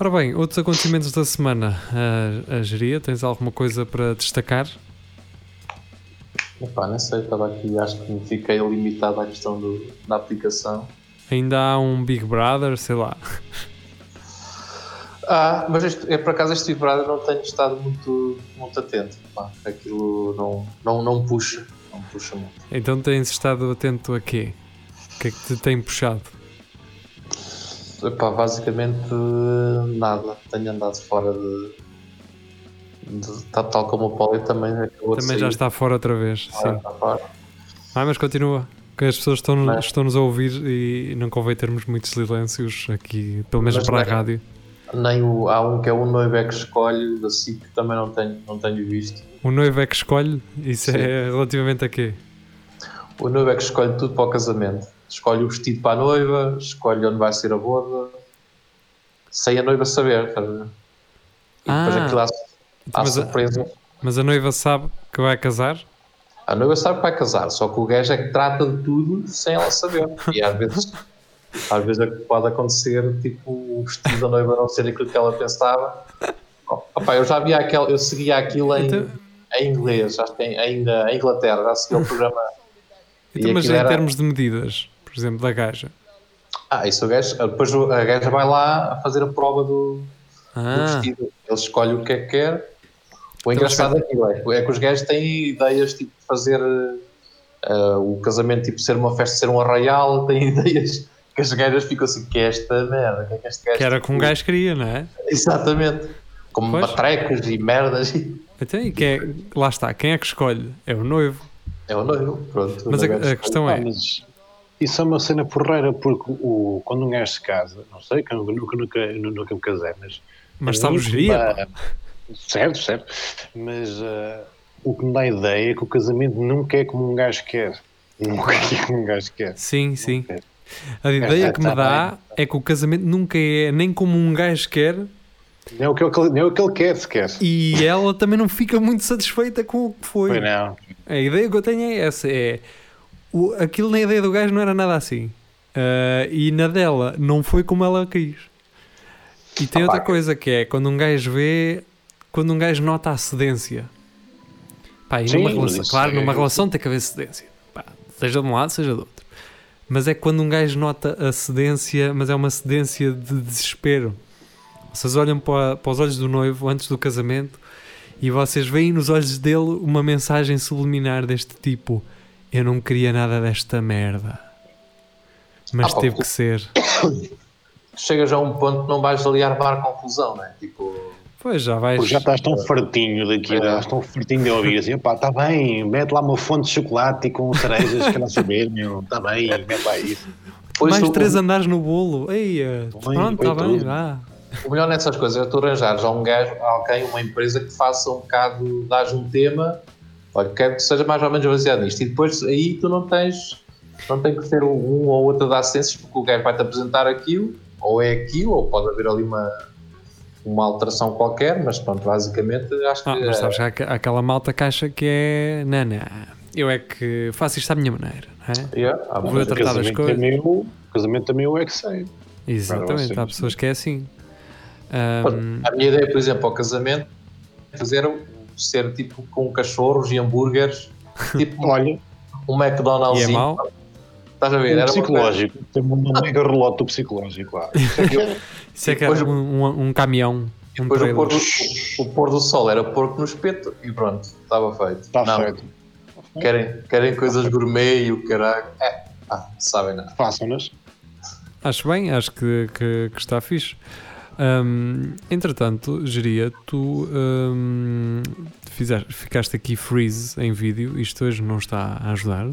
Ora bem, outros acontecimentos da semana. A, a geria, tens alguma coisa para destacar? Epá, nem sei, estava aqui, acho que me fiquei limitado à questão do, da aplicação. Ainda há um Big Brother, sei lá. Ah, mas este, é, por acaso este Big Brother não tenho estado muito, muito atento. Pá, aquilo não, não, não puxa, não puxa muito. Então tens estado atento a quê? O que é que te tem puxado? Epá, basicamente nada. Tenho andado fora de. de- tal, tal como o Paulo também acabou Também já está fora outra vez. Ah, Sim. Ah, mas continua. Que as pessoas estão, Mas- estão-nos a ouvir e não convém termos muitos silêncios aqui, pelo menos Mas para a não é- rádio. Nem o, há um que é o noivo é que escolhe, da SIC, que também não tenho, não tenho visto. O noivo é que escolhe? Isso Sim. é relativamente a quê? O noivo é que escolhe tudo para o casamento. Escolhe o vestido para a noiva, escolhe onde vai ser a boda, sem a noiva saber. a ver? E depois Ah, aquilo há, há mas a- surpresa. Mas a noiva sabe que vai casar? A noiva sabe que vai casar, só que o gajo é que trata de tudo sem ela saber. E às vezes, às vezes é pode acontecer, tipo, o vestido da noiva não ser aquilo que ela pensava. Oh, opá, eu já via aquele, eu seguia aquilo em, Então- em inglês, acho que em, ainda em Inglaterra, já seguia o programa. Então, mas em era- termos de medidas, por exemplo, da gaja. Ah, isso o gajo, depois a gaja vai lá a fazer a prova do, do Ah, vestido. Ele escolhe o que é que quer. O Então, engraçado daquilo é, é que os gajos têm ideias tipo de fazer eh, o casamento tipo ser uma festa, ser um arraial, têm ideias que as gajas ficam assim, que é esta merda, que é que este gajo que era que um gajo queria, não é? Exatamente. Como Pois. matrecos e merdas. e- Então, e quem é, lá está, quem é que escolhe? É o noivo. É o noivo, pronto. Mas a, a questão é, mas isso é uma cena porreira, porque o, quando um gajo se casa, não sei, que eu nunca, nunca, nunca me casei, mas. mas a sabe mim o geria? dá- Certo, certo. Mas ah, o que me dá a ideia é que o casamento nunca é como um gajo quer. Nunca é como um gajo quer. Sim, sim. É. A ideia que me dá é que o casamento nunca é nem como um gajo quer Nem é o que ele, nem é o que ele quer sequer. e ela também não fica muito satisfeita com o que foi. Pois não. A ideia que eu tenho é essa: é o, aquilo na ideia do gajo não era nada assim. Ah, e na dela não foi como ela quis. E tem Opa, outra coisa que é quando um gajo vê, quando um gajo nota a cedência. Pá, e Sim, numa relação, claro, é- numa relação tem que haver cedência. Pá, seja de um lado, seja do outro. Mas é quando um gajo nota a cedência, mas é uma cedência de desespero. Vocês olham para, para os olhos do noivo antes do casamento e vocês veem nos olhos dele uma mensagem subliminar deste tipo: Eu não queria nada desta merda. Mas Ah, teve o- que ser. Chegas a um ponto que não vais ali armar confusão, não é? Tipo, Pois já vais. Porque já estás tão fartinho daquilo, já estás tão fartinho de ouvir assim, pá, está bem, mete lá uma fonte de chocolate e com cerejas, que não saber, meu, está bem, mete lá isso. depois mais três andares no bolo. Eia, Põe- pronto, põe está bem, vá. O melhor nessas coisas é tu arranjar já um gajo, alguém, uma empresa que faça um bocado, dás um tema, olha, quero que seja mais ou menos baseado nisto. E depois aí tu não tens, não tem que ser um, um ou outro de assistências, porque o gajo vai-te apresentar aquilo, ou é aquilo, ou pode haver ali uma, uma alteração qualquer, mas pronto, basicamente acho que Ah, mas sabes que há aqu- aquela malta caixa que é. Não, não. Eu é que faço isto à minha maneira, não é? Yeah, há Vou tratar das casamento coisas. é meu, o casamento também eu é que sei. Exatamente, há pessoas que é assim. Ahm, A minha ideia, por exemplo, ao casamento fazer ser tipo com cachorros e hambúrgueres, tipo Olha, um McDonald's. E é mau? Estás a ver? um Era uma psicológico. Tem um mega relote do psicológico lá. Isso é que Depois era o- um, um, um caminhão. Um Depois o pôr, do, o pôr do sol era porco no espeto e pronto, estava feito. Está Não, feito. Querem, querem coisas gourmet e o caralho. É, ah, sabem nada. Façam-nas. Acho bem, acho que, que, que está fixe. Hum, entretanto, Geria, tu hum, fizeste, ficaste aqui freeze em vídeo, isto hoje não está a ajudar.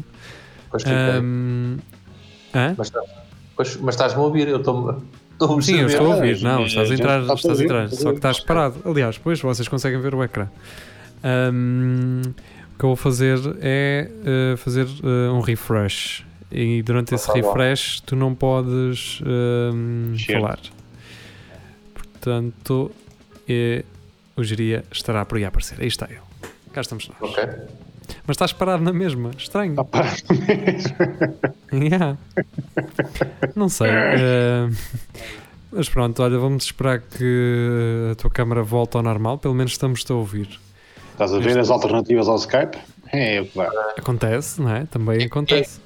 Hum, hã? Mas, pois, mas estás-me a ouvir, eu estou-me estou a Sim, eu estou a ouvir. Não, estás a entrar, estás a entrar, só que estás parado. Aliás, depois vocês conseguem ver o ecrã. Hum, o que eu vou fazer é uh, fazer uh, um refresh. E durante esse Tá refresh tu não podes Mexer. falar. Portanto, eh, o geria estará por aí a aparecer. Aí está ele. Cá estamos nós. Ok. Mas estás parado na mesma. Estranho. Ah, pá. Yeah. Não sei. eh, mas pronto, olha, vamos esperar que a tua câmara volte ao normal. Pelo menos estamos-te a ouvir. Estás a ver as alternativas ao Skype? É o que dá. Acontece, não é? Também acontece.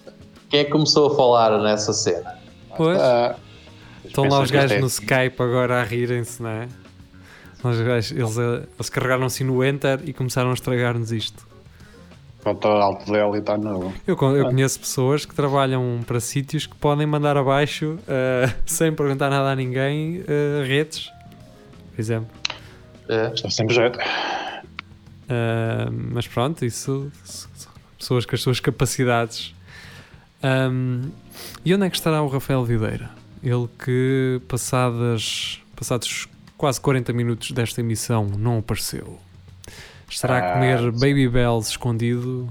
Quem é que começou a falar nessa cena? Pois, Ah, estão lá os gajos isto é- no Skype agora a rirem-se, não é? Os gajos, eles, eh, eles carregaram-se no Enter e começaram a estragar-nos isto. Quanto ao alto dela e está novo. Eu, eu conheço pessoas que trabalham para sítios que podem mandar abaixo, eh, sem perguntar nada a ninguém, eh, redes, por exemplo. É. Está sempre jeito. Uh, mas pronto, isso pessoas com as suas capacidades. Um, e onde é que estará o Rafael Videira? Ele que passadas, passados quase 40 minutos desta emissão não apareceu. Estará a Ah, comer sim. Baby Bells escondido?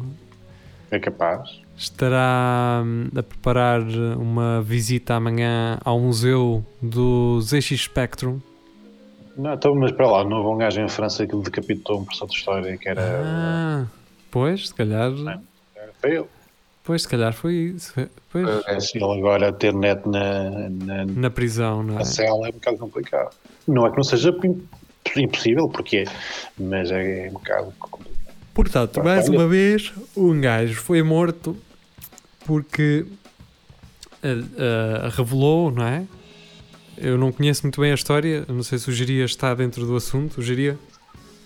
É capaz. Estará hum, a preparar uma visita amanhã ao museu do ZX Spectrum? Não, então, mas para lá, não houve um gajo em França que decapitou um professor de história que era. Ah, pois, se calhar, Foi ele. Pois, se calhar foi isso. Pois. Se ele agora ter net na, na, na prisão, não é? na cela é um bocado complicado. Não é que não seja im- impossível, porque é, mas é, um bocado complicado. Portanto, mais olha- uma vez, um gajo foi morto porque eh, eh, revelou, não é? Eu não conheço muito bem a história, não sei se o Geria está dentro do assunto, o Geria,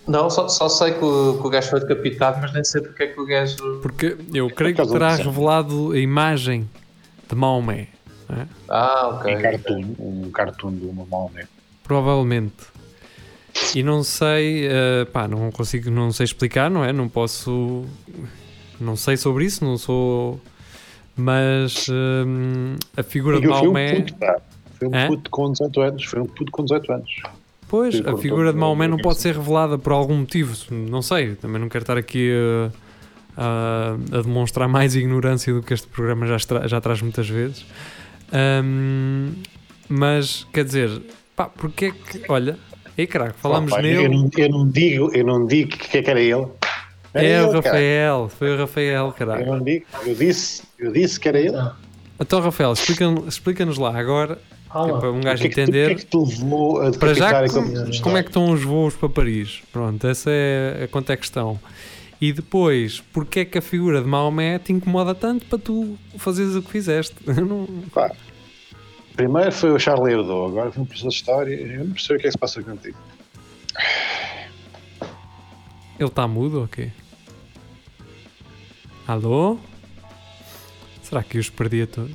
Não, só, só sei que o, que o gajo foi decapitado, mas nem sei porque é que o gajo. porque eu creio que terá revelado a imagem de Maomé, é? Ah, ok. Um cartoon, um cartoon de uma Maomé. provavelmente. E não sei, eh, pá, não consigo, não sei explicar, não é? Não posso, não sei sobre isso, não sou, mas hum, a figura de E foi um Maomé. puto, pá. Foi um Hã? puto com 18 anos. Foi um puto com 18 anos. Pois, Sim, a figura de o- Maomé não o- pode ser revelada por algum motivo, não sei, também não quero estar aqui a, a- a demonstrar mais ignorância do que este programa já, estra- já traz muitas vezes. Ahm, mas, quer dizer, pá, porque é que, olha, ei caraca, falamos Pá, nele. Eu não, eu não digo, eu não digo que, que era ele. Era É o ele, cara. Rafael, foi o Rafael, Eu caralho. não digo, eu disse, eu disse que era ele. Então, Rafael, explica- explica-nos lá agora, que é para um O gajo que, é que, tu- o que entender. é que te levou a Para já, como, como é que estão os voos para Paris? Pronto, essa é a quanto é a questão. E depois, porque é que a figura de Maomé te incomoda tanto para tu fazeres o que fizeste? Não- Pá, Primeiro foi o Charlie Hebdo, agora foi um professor de história. Eu não percebo o que é que se passa contigo. Ele está mudo ou quê? Alô? Será que os perdi a todos?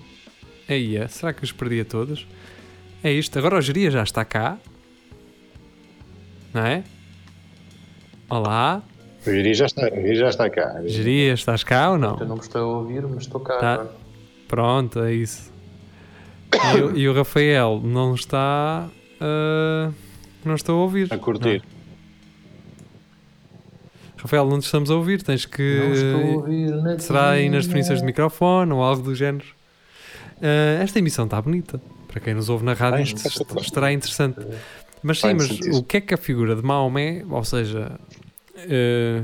Aí é, será que os perdi a todos? É isto, agora o Geria já está cá. Não é? Olá, O Iri já está, o Iri já está cá. Geria, estás cá ou não? Eu não gostei de ouvir, mas estou cá. Tá. agora. Pronto, é isso. E, o- e o Rafael não está. ah, não estou a ouvir. A curtir. Rafael, não te estamos a ouvir, tens que. Não estou a ouvir. Será aí nas definições de microfone ou algo do género. Ah, esta emissão está bonita. Para quem nos ouve na rádio, espetacular. estará interessante. Mas sim, mas o que é que a figura de Maomé, ou seja, ah,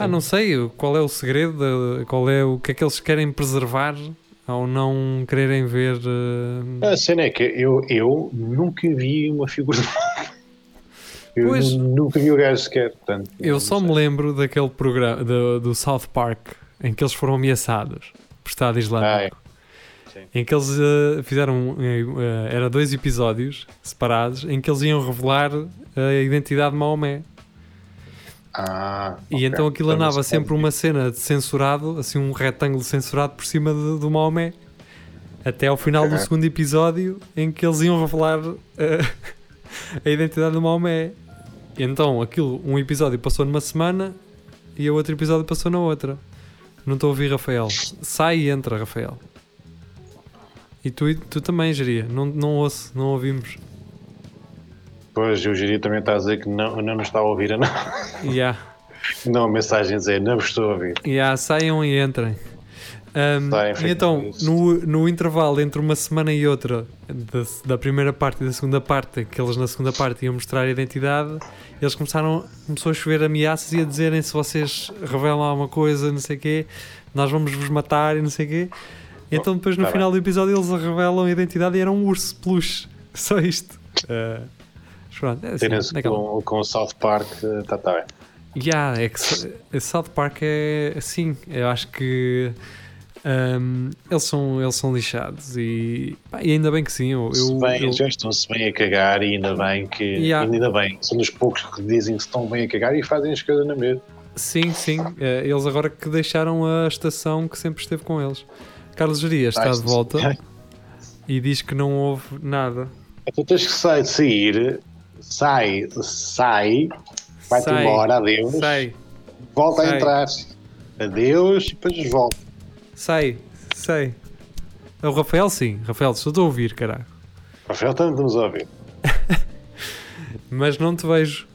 ah, não sei qual é o segredo, da- qual é o que é que eles querem preservar ao não quererem ver. ah, A cena é que eu, eu nunca vi uma figura. Eu Pois. nunca vi o gajo sequer. Portanto, Eu só sei. me lembro daquele programa do, do South Park em que eles foram ameaçados por Estado Islâmico. Ah, é. Sim. Em que eles eh, fizeram. eh, era dois episódios separados em que eles iam revelar a identidade de Maomé. Ah, E ok. então aquilo andava sempre uma cena de censurado, assim um retângulo censurado por cima de- do Maomé. Até ao final do Ok. segundo episódio em que eles iam revelar eh, a identidade do Maomé. E então aquilo, um episódio passou numa semana e o outro episódio passou na outra. Não estou a ouvir Rafael. Sai e entra, Rafael. E tu, tu também, Geria. Não, não ouço, não ouvimos. Pois, o Giri também está a dizer que não, não nos está a ouvir. Não, Yeah. não a mensagem a dizer, não vos estou a ouvir. Yeah, saiam e entrem. Um, Saem, e então, no, no intervalo entre uma semana e outra, da, da primeira parte e da segunda parte, que eles na segunda parte iam mostrar a identidade, eles começaram, começou a chover ameaças e a dizerem se vocês revelam alguma coisa, não sei o quê, nós vamos vos matar e não sei o quê. E então depois no tá final do episódio eles revelam a identidade e era um urso peluche. Só isto. Uh, pronto, é assim, com, com o South Park, está tá bem. Yeah, é que Sa- South Park é assim, eu acho que hum, eles, são, eles são lixados e, pá, e ainda bem que sim. Eu, Se bem, eu- já estão-se bem a cagar e ainda bem que. Yeah. Ainda bem, são dos poucos que dizem que estão bem a cagar e fazem as coisas na mesma. sim, sim, eh, eles agora que deixaram a estação que sempre esteve com eles. Carlos Geria está de volta e diz que não houve nada. Então tens que sair, sair, sai, sai, vai-te Sai, embora, adeus, Sai, volta sai. a entrar, adeus e depois volta. sai, sai. O Rafael, sim, Rafael, estou a ouvir, caralho. Rafael, também estamos a ouvir. Mas não te vejo.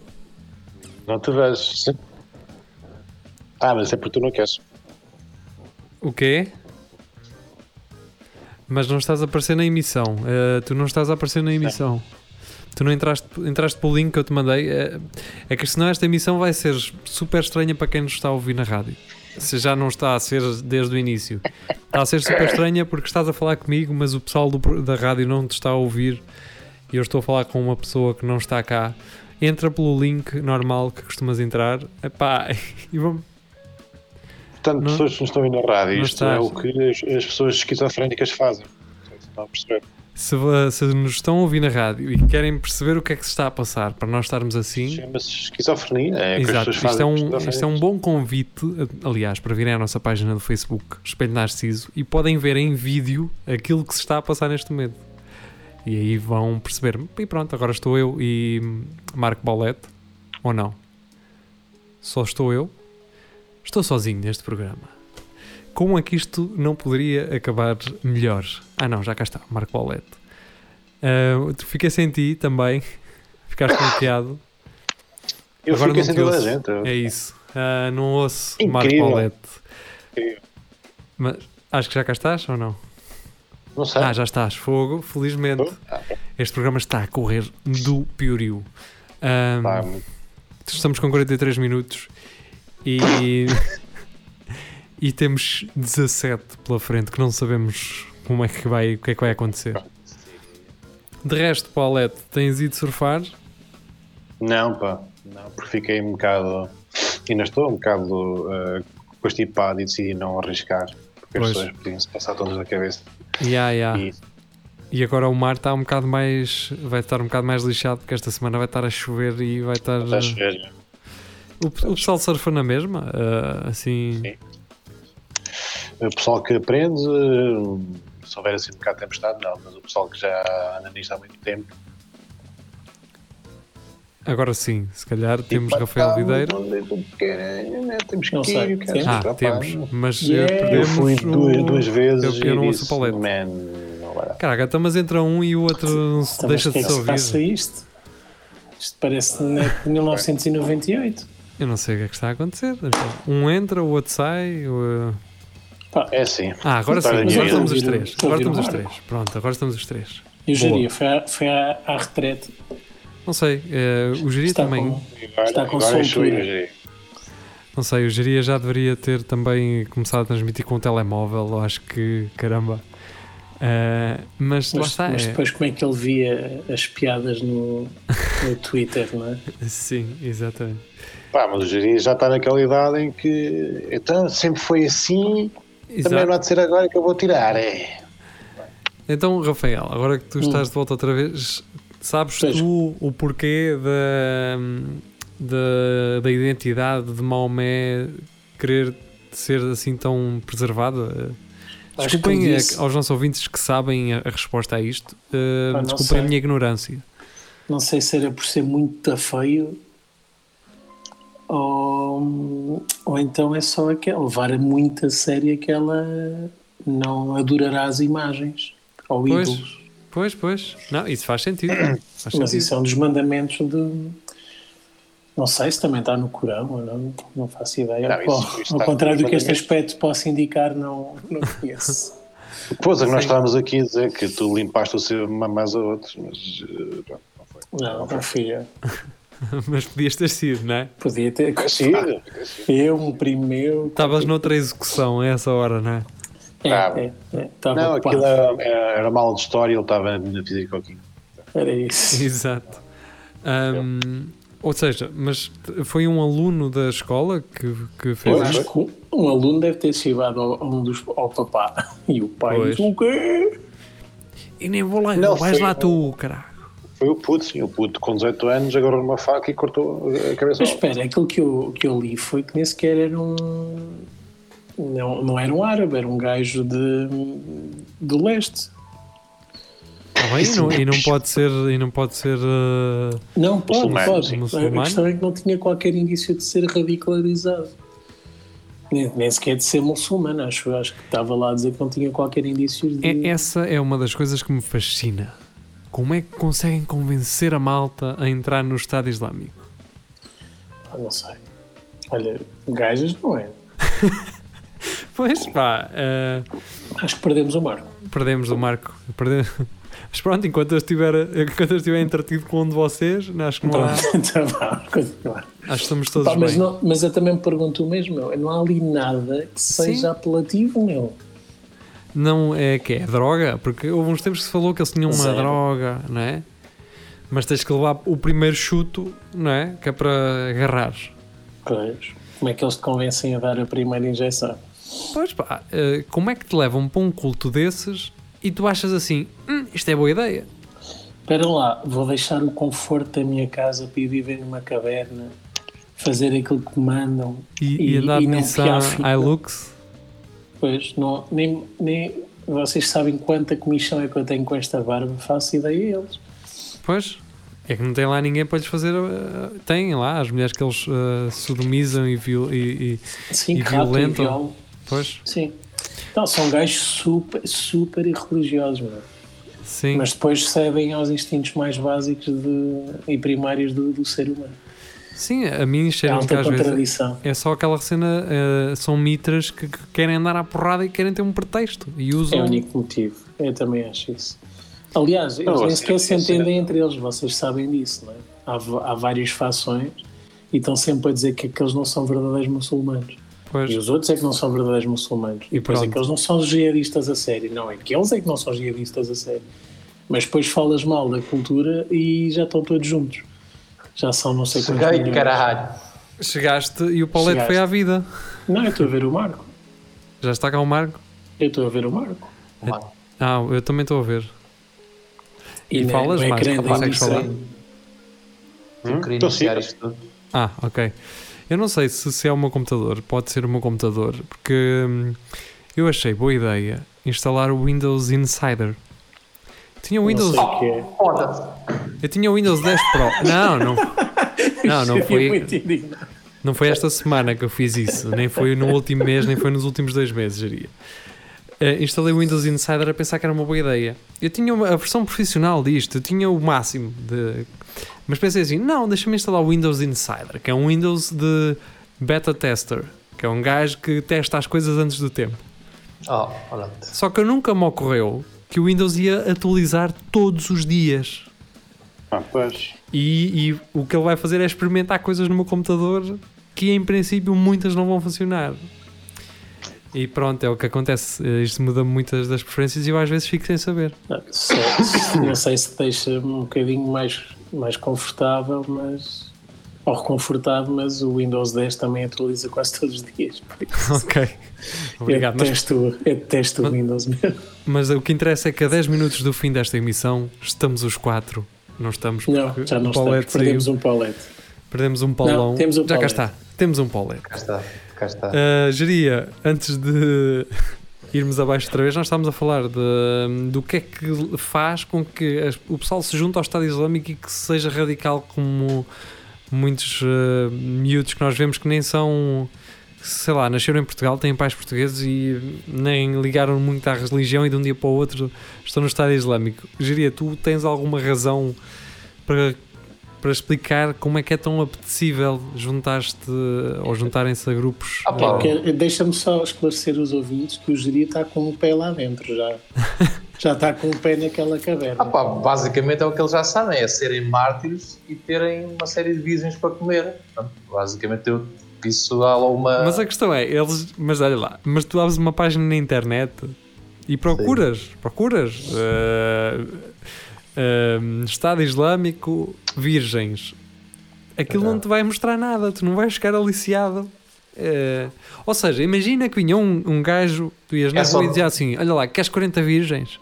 Não te vejo. Ah, mas é porque tu não queres. O quê? Mas não estás a aparecer na emissão. Eh, tu não estás a aparecer na emissão. Tu não entraste, entraste pelo link que eu te mandei. Eh, é que senão esta emissão vai ser super estranha para quem nos está a ouvir na rádio. Se já não está a ser desde o início. Está a ser super estranha porque estás a falar comigo, mas o pessoal do da rádio não te está a ouvir. E eu estou a falar com uma pessoa que não está cá. Entra pelo link normal que costumas entrar. Epá, e vamos. Portanto, Não- pessoas que nos estão aí na rádio, isto é o que as, as pessoas esquizofrénicas fazem. Se, se nos estão a ouvir na rádio e querem perceber o que é que se está a passar para nós estarmos assim, Chama-se esquizofrenia. É exato, isto é, um, isto é um bom convite, aliás, para virem à nossa página do Facebook, Espelho Narciso, e podem ver em vídeo aquilo que se está a passar neste momento. E aí vão perceber. E pronto, agora estou eu e Marco Paulette, ou não? Só estou eu? Estou sozinho neste programa. Como é que isto não poderia acabar melhor? Ah não, já cá está, Marco Paulette. Ah, fiquei sem ti também. Ficaste bloqueado. Eu Agora fiquei sem toda a gente. É isso. Ah, não ouço Marco Incrível. Paulette. Incrível. Mas acho que já cá estás ou não? Não sei. Ah, já estás. Fogo, felizmente. Ah, Este programa está a correr do piorio. Muito- estamos com 43 minutos e, e temos 17 pela frente que não sabemos como é que vai, o que é que vai acontecer. De resto, Paulette, tens ido surfar? Não, pá. Não, porque fiquei um bocado. Ainda estou um bocado uh, constipado e decidi não arriscar. Porque Pois. as pessoas podiam-se passar todas da cabeça. Ya, ya. E E agora o mar está um bocado mais. vai estar um bocado mais lixado porque esta semana vai estar a chover e vai estar. está a chover. O, o pessoal surfa na mesma? Ah, assim. Sim. O pessoal que aprende, uh, se houver assim um bocado de tempestade, não. Mas o pessoal que já anda nisto há muito tempo. Agora sim, se calhar temos Tipo, Rafael Videira. caralho, né? Temos Não que sei. ir, cara. Temos? Ah, Rapaz, temos. Mas Yeah. eh, Eu perdemos fui duas, o- duas vezes eu- eu e não ouço disse, palete. não. Caraca, então, mas entra um e o outro não se Então, deixa o de é se que se passa ouvir. isto? Isto parece net de 1998. Eu não sei o que é que está a acontecer. Um entra, o outro sai. o- É assim. Ah, agora sim, agora estamos os a três. a Agora estamos os três. Pronto, agora estamos os três. E o Boa. Jeria foi, à, foi à, à retrete. Não sei, eh, o Está também. com- Está com agora encheu soltura. Não sei, o Geria já deveria ter também começado a transmitir com o telemóvel. Acho que, caramba. Uh, mas, lá Mas, está. mas é- depois como é que ele via as piadas no, no Twitter, não é? Sim, exatamente. Pá, mas o Jiri já está naquela idade em que. Então, sempre foi assim, também Exato. não há de ser agora que eu vou tirar. É. Então, Rafael, agora que tu estás de volta outra vez, sabes Hum. Tu o porquê da, da, da identidade de Maomé querer ser assim tão preservada? Acho Desculpem disse- aos nossos ouvintes que sabem a, resposta a isto. não desculpem a minha ignorância. Não sei se era por ser muito feio ou, ou então é só aquela, levar muito a sério que ela não adorará as imagens ou Pois. ídolos. Pois, pois. Não, isso faz sentido. Faz Mas sentido. isso é um dos mandamentos de. Não sei se também está no Corão ou não, não faço ideia. Não, isso- ao, isso ao contrário do que este aspecto possa indicar, não, não conheço. Depois é que nós estávamos aqui a dizer que tu limpaste o seu mamás a outros, mas eh, pronto, não foi. Não, não eu. Mas podias ter sido, não é? Podia ter. Sim, Eu, um primo meu. Estavas noutra execução a essa hora, não é? É, Tava. é, é, estava não, aquilo era, era, mal de história, ele estava na física aqui. Era isso. Exato. Ahm, ou seja, mas foi um aluno da escola que, que fez Eu acho que um, um aluno deve ter chegado ao, um dos, ao papá e o pai Pois. disse: O quê? E nem vou lá, Não, vais lá um- tu, caralho. Foi o puto, sim, o puto com 18 anos agarrou numa faca e cortou a cabeça. Mas espera, aquilo que eu, que eu li foi que nem sequer era um. Não, não era um árabe, era um gajo de, do leste. Bem, e, não, e não pode ser, e não pode ser eh, Não, pode, Muçulmano, pode. sim. A Muçulmano? questão é que não tinha qualquer indício de ser radicalizado. Nem, nem sequer de ser muçulmano, acho, acho que estava lá a dizer que não tinha qualquer indício de. é- essa é uma das coisas que me fascina. Como é que conseguem convencer a malta a entrar no Estado Islâmico? Ah, não sei. Olha, gajas não é. Pois pá, eh, Acho que perdemos o marco. perdemos o marco. Perdemos. Mas pronto, enquanto eu estiver, enquanto eu estiver entretido com um de vocês, acho que não há, Então, acho que estamos todos Pá, mas, bem. não, mas eu também me pergunto o mesmo, meu. Não há ali nada que Sim. seja apelativo, meu. Não é que é droga, porque houve uns tempos que se falou que eles tinham uma Zero. droga, não é? Mas tens que levar o primeiro chuto, não é? Que é para agarrar. Pois. Como é que eles te convencem a dar a primeira injeção? Pois pá, eh, como é que te levam para um culto desses e tu achas assim, "Hum, isto é boa ideia? Espera lá, vou deixar o conforto da minha casa para ir viver numa caverna, fazer aquilo que mandam E, e, andar de não Nissan piar fita. Hilux? Pois, não, nem, nem vocês sabem quanta comissão é que eu tenho com esta barba, faço ideia a eles. Pois, é que não tem lá ninguém para lhes fazer. eh, tem lá as mulheres que eles eh, sodomizam e, viol, e, e- Sim, E violentam. e. Pois, Sim. Não, são gajos super, super irreligiosos, meu. sim. mas depois cedem aos instintos mais básicos de, e primários do, do ser humano. Sim, a mim É cheira-me que às vezes. É só aquela cena, eh, são mitras que, que querem andar à porrada e querem ter um pretexto e É usam. o único motivo. Eu também acho isso. Aliás, eles Não, nem assim, sequer se assim, entendem entre eles, vocês sabem disso, não é? Há, há várias fações e estão sempre a dizer que aqueles não são verdadeiros muçulmanos. Pois, E os outros é que não são verdadeiros muçulmanos. E, E depois é que eles não são jihadistas a sério. Não, é que eles é que não são jihadistas a sério. Mas depois falas mal da cultura e já estão todos juntos. Já são não sei quantos Cheguei, milhões. caralho. chegaste e o Paulette foi Chegaste. à vida. Não, eu estou a ver o Marco. Já está cá o Marco? Eu estou a ver o Marco. Mano, Ah, eu também estou a ver. E na- falas no mais, ecrã da consegues emissão. falar? eu queria Então, iniciar isto tudo. Ah, ok. Eu não sei se, se é o meu computador, pode ser o meu computador, porque hum, eu achei boa ideia instalar o Windows Insider. Tinha o Windows, Não sei é. Eu tinha o Windows 10 Pro. Não, não, não, não Seria foi, não foi esta semana que eu fiz isso, nem foi no último mês, nem foi nos últimos dois meses, diria. Eh, instalei o Windows Insider a pensar que era uma boa ideia. Eu tinha uma- a versão profissional disto, eu tinha o máximo de. Mas pensei assim: não, deixa-me instalar o Windows Insider, que é um Windows de beta tester, que é um gajo que testa as coisas antes do tempo. Oh. Só que nunca me ocorreu que o Windows ia atualizar todos os dias. Ah, pois. E, e o que ele vai fazer é experimentar coisas no meu computador que em princípio muitas não vão funcionar. E pronto, é o que acontece. Isto muda muitas das preferências e eu às vezes fico sem saber. Não, só- não sei se deixa um bocadinho mais, mais confortável, mas. Ou reconfortado, mas o Windows 10 também atualiza quase todos os dias. Ok. Obrigado. Eu Mas, detesto, eu detesto o Windows mesmo. mas o que interessa é que a 10 minutos do fim desta emissão estamos os quatro. Não estamos Não, porque já não o Paulette estamos. Perdemos saiu. um Paulette. Perdemos um Paulão. Não, temos um Já cá está. Temos um Paulette. Cá está, cá está. Uh, Geria, antes de irmos abaixo outra vez, nós estávamos a falar de, do que é que faz com que as- o pessoal se junte ao Estado Islâmico e que seja radical como muitos uh, miúdos que nós vemos que nem são, sei lá, nasceram em Portugal, têm pais portugueses e nem ligaram muito à religião e de um dia para o outro estão no Estado Islâmico. Geria, tu tens alguma razão para para explicar como é que é tão apetecível juntar-te ou juntarem-se a grupos. Ah, pá. Deixa-me só esclarecer os ouvintes que o Geri está com o pé lá dentro já. já está com o pé naquela caverna. Ah, pá, basicamente é o que eles já sabem, é serem mártires e terem uma série de virgens para comer. Portanto, basicamente eu, isso há lá uma... Mas a questão é, eles, mas olha lá, mas tu abres uma página na internet e procuras, procuras eh, eh, Estado Islâmico Virgens. Aquilo não te vai mostrar nada, tu não vais ficar aliciado. Eh, ou seja, imagina que vinha um, um gajo, tu ias na É rua e dizia assim: Olha lá, queres 40 virgens?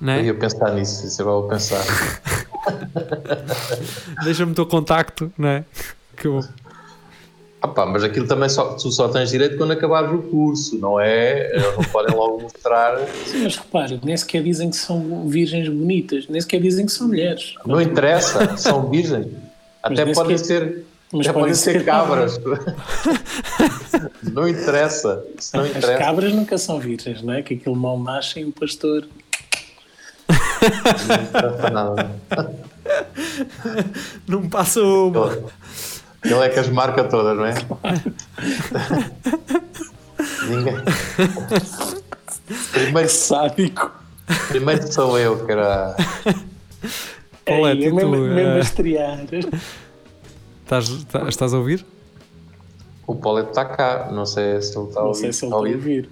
Não Eu é? ia pensar nisso, isso eu vou pensar. Deixa-me o teu contacto, não é? Que eu- Ah, pá, mas aquilo também só, tu só tens direito quando acabares o curso, não é? Eles não podem logo mostrar. Sim, mas repare, nem sequer dizem que são virgens bonitas, nem sequer dizem que são mulheres. Não interessa, são virgens. Até podem sequer- ser. Mas até podem ser cabras. cabras. não interessa. Isso não As interessa. cabras nunca são virgens, não é? Que aquilo mal nasce e o pastor. Não interessa nada. Não passa uma. Ele, é que as marca todas, não é? Ninguém. Primeiro, Sádico. primeiro sou eu, cara. Paulette, Ei, e tu, mesmo, mesmo a estrear. Estás, tá- estás a ouvir? O Paulette está cá. Não sei se ele está a Não ouvir. sei se ele Está a ouvir.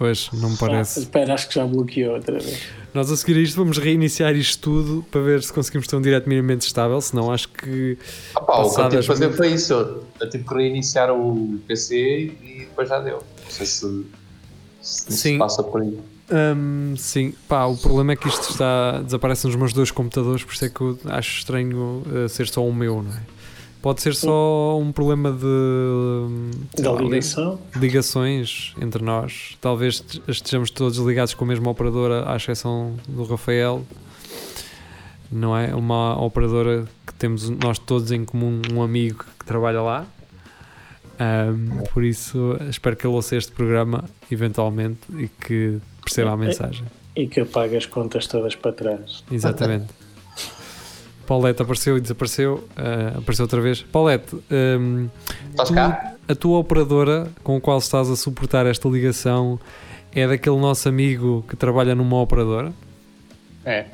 Pois, não me Ah, parece. espera, acho que já bloqueou outra vez. Nós a seguir a isto vamos reiniciar isto tudo para ver se conseguimos ter um direto minimamente estável, senão acho que Ah, pá, o que eu tive que fazer muito- foi isso. Eu, tive que reiniciar o PC e depois já deu. Não sei se, se, se Sim. passa por aí. Hum, sim, pá, o problema é que isto está desaparece nos meus dois computadores, por isso é que eu acho estranho eh, ser só o meu, não é? Pode ser só um problema de Da ligação. ligações entre nós. Talvez estejamos todos ligados com a mesma operadora, à exceção do Rafael. Não é? Uma operadora que temos nós todos em comum, um amigo que trabalha lá. Ahm, por isso, espero que ele ouça este programa eventualmente e que perceba a mensagem. E que apaga as contas todas para trás. Exatamente. Paulette apareceu e desapareceu. ah, apareceu outra vez. Paulette, ahm, Estás tu- cá? a tua operadora com a qual estás a suportar esta ligação é daquele nosso amigo que trabalha numa operadora? É.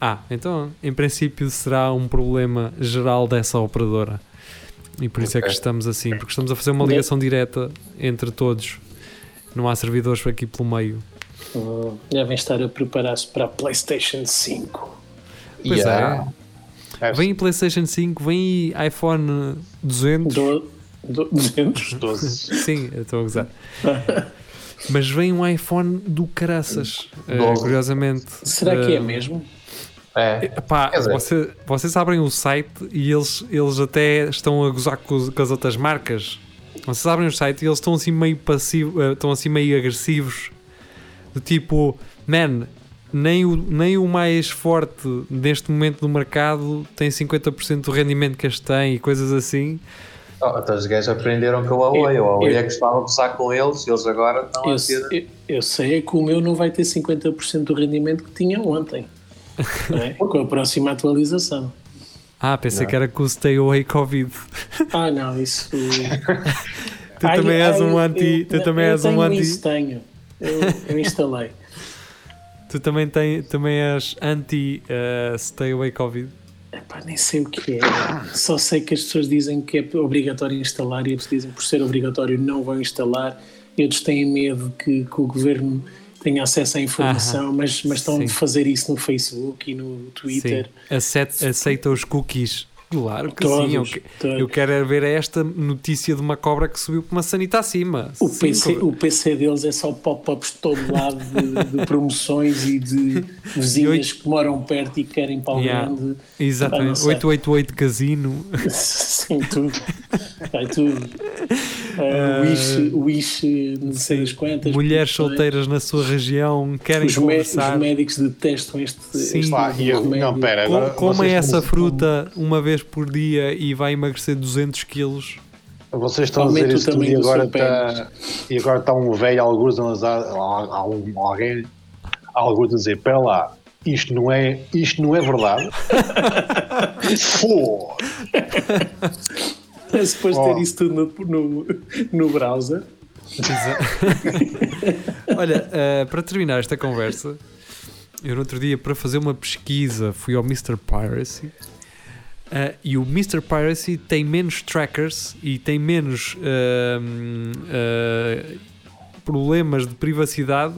Ah, então em princípio será um problema geral dessa operadora. E por isso é que estamos assim, porque estamos a fazer uma ligação direta entre todos. Não há servidores aqui pelo meio. Hum, devem estar a preparar-se para a PlayStation 5. Pois Yeah. é. Vem PlayStation 5, vem iPhone 200. Do, do, 200? 12. Sim, eu estou a gozar. Mas vem um iPhone do caraças, Doze. curiosamente. Será que é Eh, mesmo? É. Epá, você- vocês abrem o site e eles, eles até estão a gozar com, com as outras marcas. Vocês abrem o site e eles estão assim meio passivos, eh, estão assim meio agressivos. Do tipo, man, nem o, nem o mais forte neste momento do mercado tem 50% do rendimento que este tem e coisas assim. Oh, então os gajos aprenderam com a Huawei. A Huawei Eu- é que estava a gozar com eles e eles agora estão Eu, a ter. eu, eu sei é que o meu não vai ter 50% do rendimento que tinha ontem. é? Com a próxima atualização. Ah, pensei Não. que era com o Stay Away Covid. Ah, não, isso. Tu também és um anti. Tu também és um anti. Isso tenho. Eu, eu instalei. Tu também, tem, também és anti eh, Stay Away Covid. Epá, nem sei o que é. Só sei que as pessoas dizem que é obrigatório instalar e eles dizem por ser obrigatório não vão instalar outros têm medo que, que o governo tenha acesso à informação, mas, mas estão Sim. a fazer isso no Facebook e no Twitter. Aceita os cookies. Claro que Todos, sim. Eu, que- eu quero é ver esta notícia de uma cobra que subiu para uma sanita acima. O Sim, PC, cobra. o PC deles é só pop-ups de todo lado de, de promoções e de vizinhas que moram perto e querem para o Yeah. grande. Exatamente. sei. 888 Casino. Sim, tudo. Vai tudo. Uh, wish, wish, não sei das quantas. Mulheres solteiras na sua região querem Os, conversar. os médicos detestam este. Sim. este Pá, e eu- remédio. não, pera, Com- vocês essa estão- fruta uma vez por dia e vai emagrecer 200 quilos. Vocês estão a dizer Aumenta o isso tudo e agora, está, e agora está um velho alguns a um- alguém alguns a dizer, pera lá, isto não é, isto não é verdade. Pô, É suposto Oh. ter isso tudo no, no, no browser. Olha, eh, para terminar esta conversa, eu no outro dia, para fazer uma pesquisa, fui ao Mr. Piracy. eh, e o Mr. Piracy tem menos trackers e tem menos ah, problemas de privacidade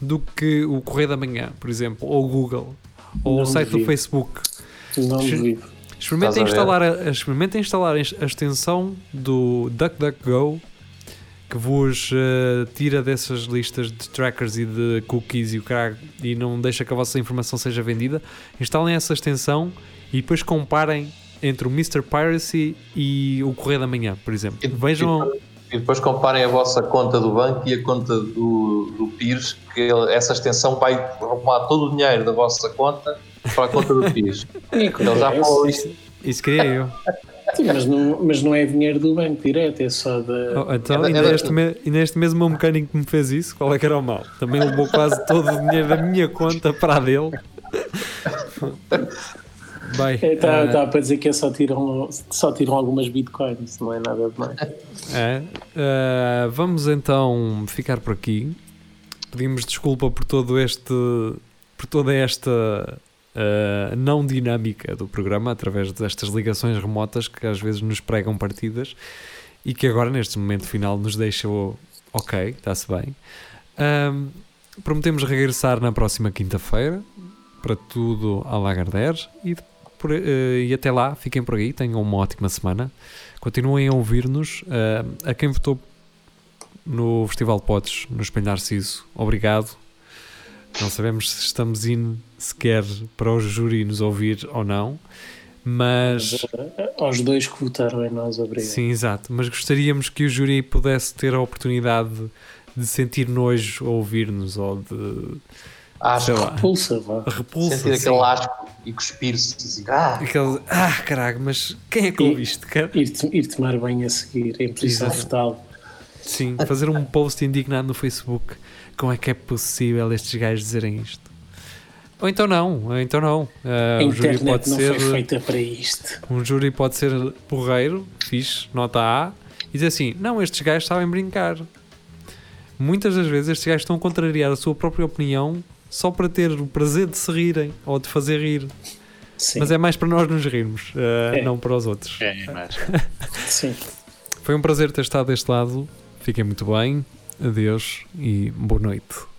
do que o Correio da Manhã, por exemplo, ou o Google, ou Não o site do duvido. Facebook. Não duvido. Experimentem instalar, a, experimentem instalar a extensão do DuckDuckGo que vos eh, tira dessas listas de trackers e de cookies e, o caralho, e não deixa que a vossa informação seja vendida. Instalem essa extensão e depois comparem entre o Mr. Piracy e o Correio da Manhã, por exemplo. E- Vejam. E depois comparem a vossa conta do banco e a conta do, do Pires, que essa extensão vai arrumar todo o dinheiro da vossa conta para a conta do Pires. É, Ele já falou isto. Isso queria eu. Sim, mas, não, mas não é dinheiro do banco direto, é só da. Oh, então, É ainda, é da- este me- ainda este mesmo meu mecânico que me fez isso, qual é que era o mal? Também levou quase todo o dinheiro da minha conta para a dele. Bem, Está eh, tá para dizer que é só tiram, só tiram algumas bitcoins, não é nada demais. É. Uh, vamos então ficar por aqui. Pedimos desculpa por todo este, por toda esta uh, não dinâmica do programa através destas ligações remotas que às vezes nos pregam partidas e que agora neste momento final nos deixam ok, está-se bem. Um, prometemos regressar na próxima quinta-feira para tudo a Lagardère e, por- eh, e até lá fiquem por aí, tenham uma ótima semana. Continuem a ouvir-nos. eh, a quem votou no Festival de Potes, no Espelho Narciso, obrigado. Não sabemos se estamos in sequer para o júri nos ouvir ou não, mas Aos dois que votaram em nós, obrigado. sim, exato. Mas gostaríamos que o júri pudesse ter a oportunidade de sentir nojo a ouvir-nos ou de Acho sei que lá, Pulsa, vá. repulsa. sentir sim. aquele asco e cuspir-se. Assim, ah, Aquele, ah, caralho, mas quem é que E- ouve isto? cara? Ir, ir tomar banho a seguir em posição fetal. Sim, fazer um post indignado no Facebook. Como é que é possível estes gajos dizerem isto? Ou então não, ou então não. A o júri internet pode não ser, foi feita para isto. um júri pode ser porreiro, fixe, nota A, e dizer assim: não, estes gajos sabem brincar. Muitas das vezes estes gajos estão a contrariar a sua própria opinião só para ter o prazer de se rirem ou de fazer rir. Sim, Mas é mais para nós nos rirmos, ah, É. não para os outros. é, mas sim. Foi um prazer ter estado deste lado. Fiquem muito bem. Adeus e boa noite.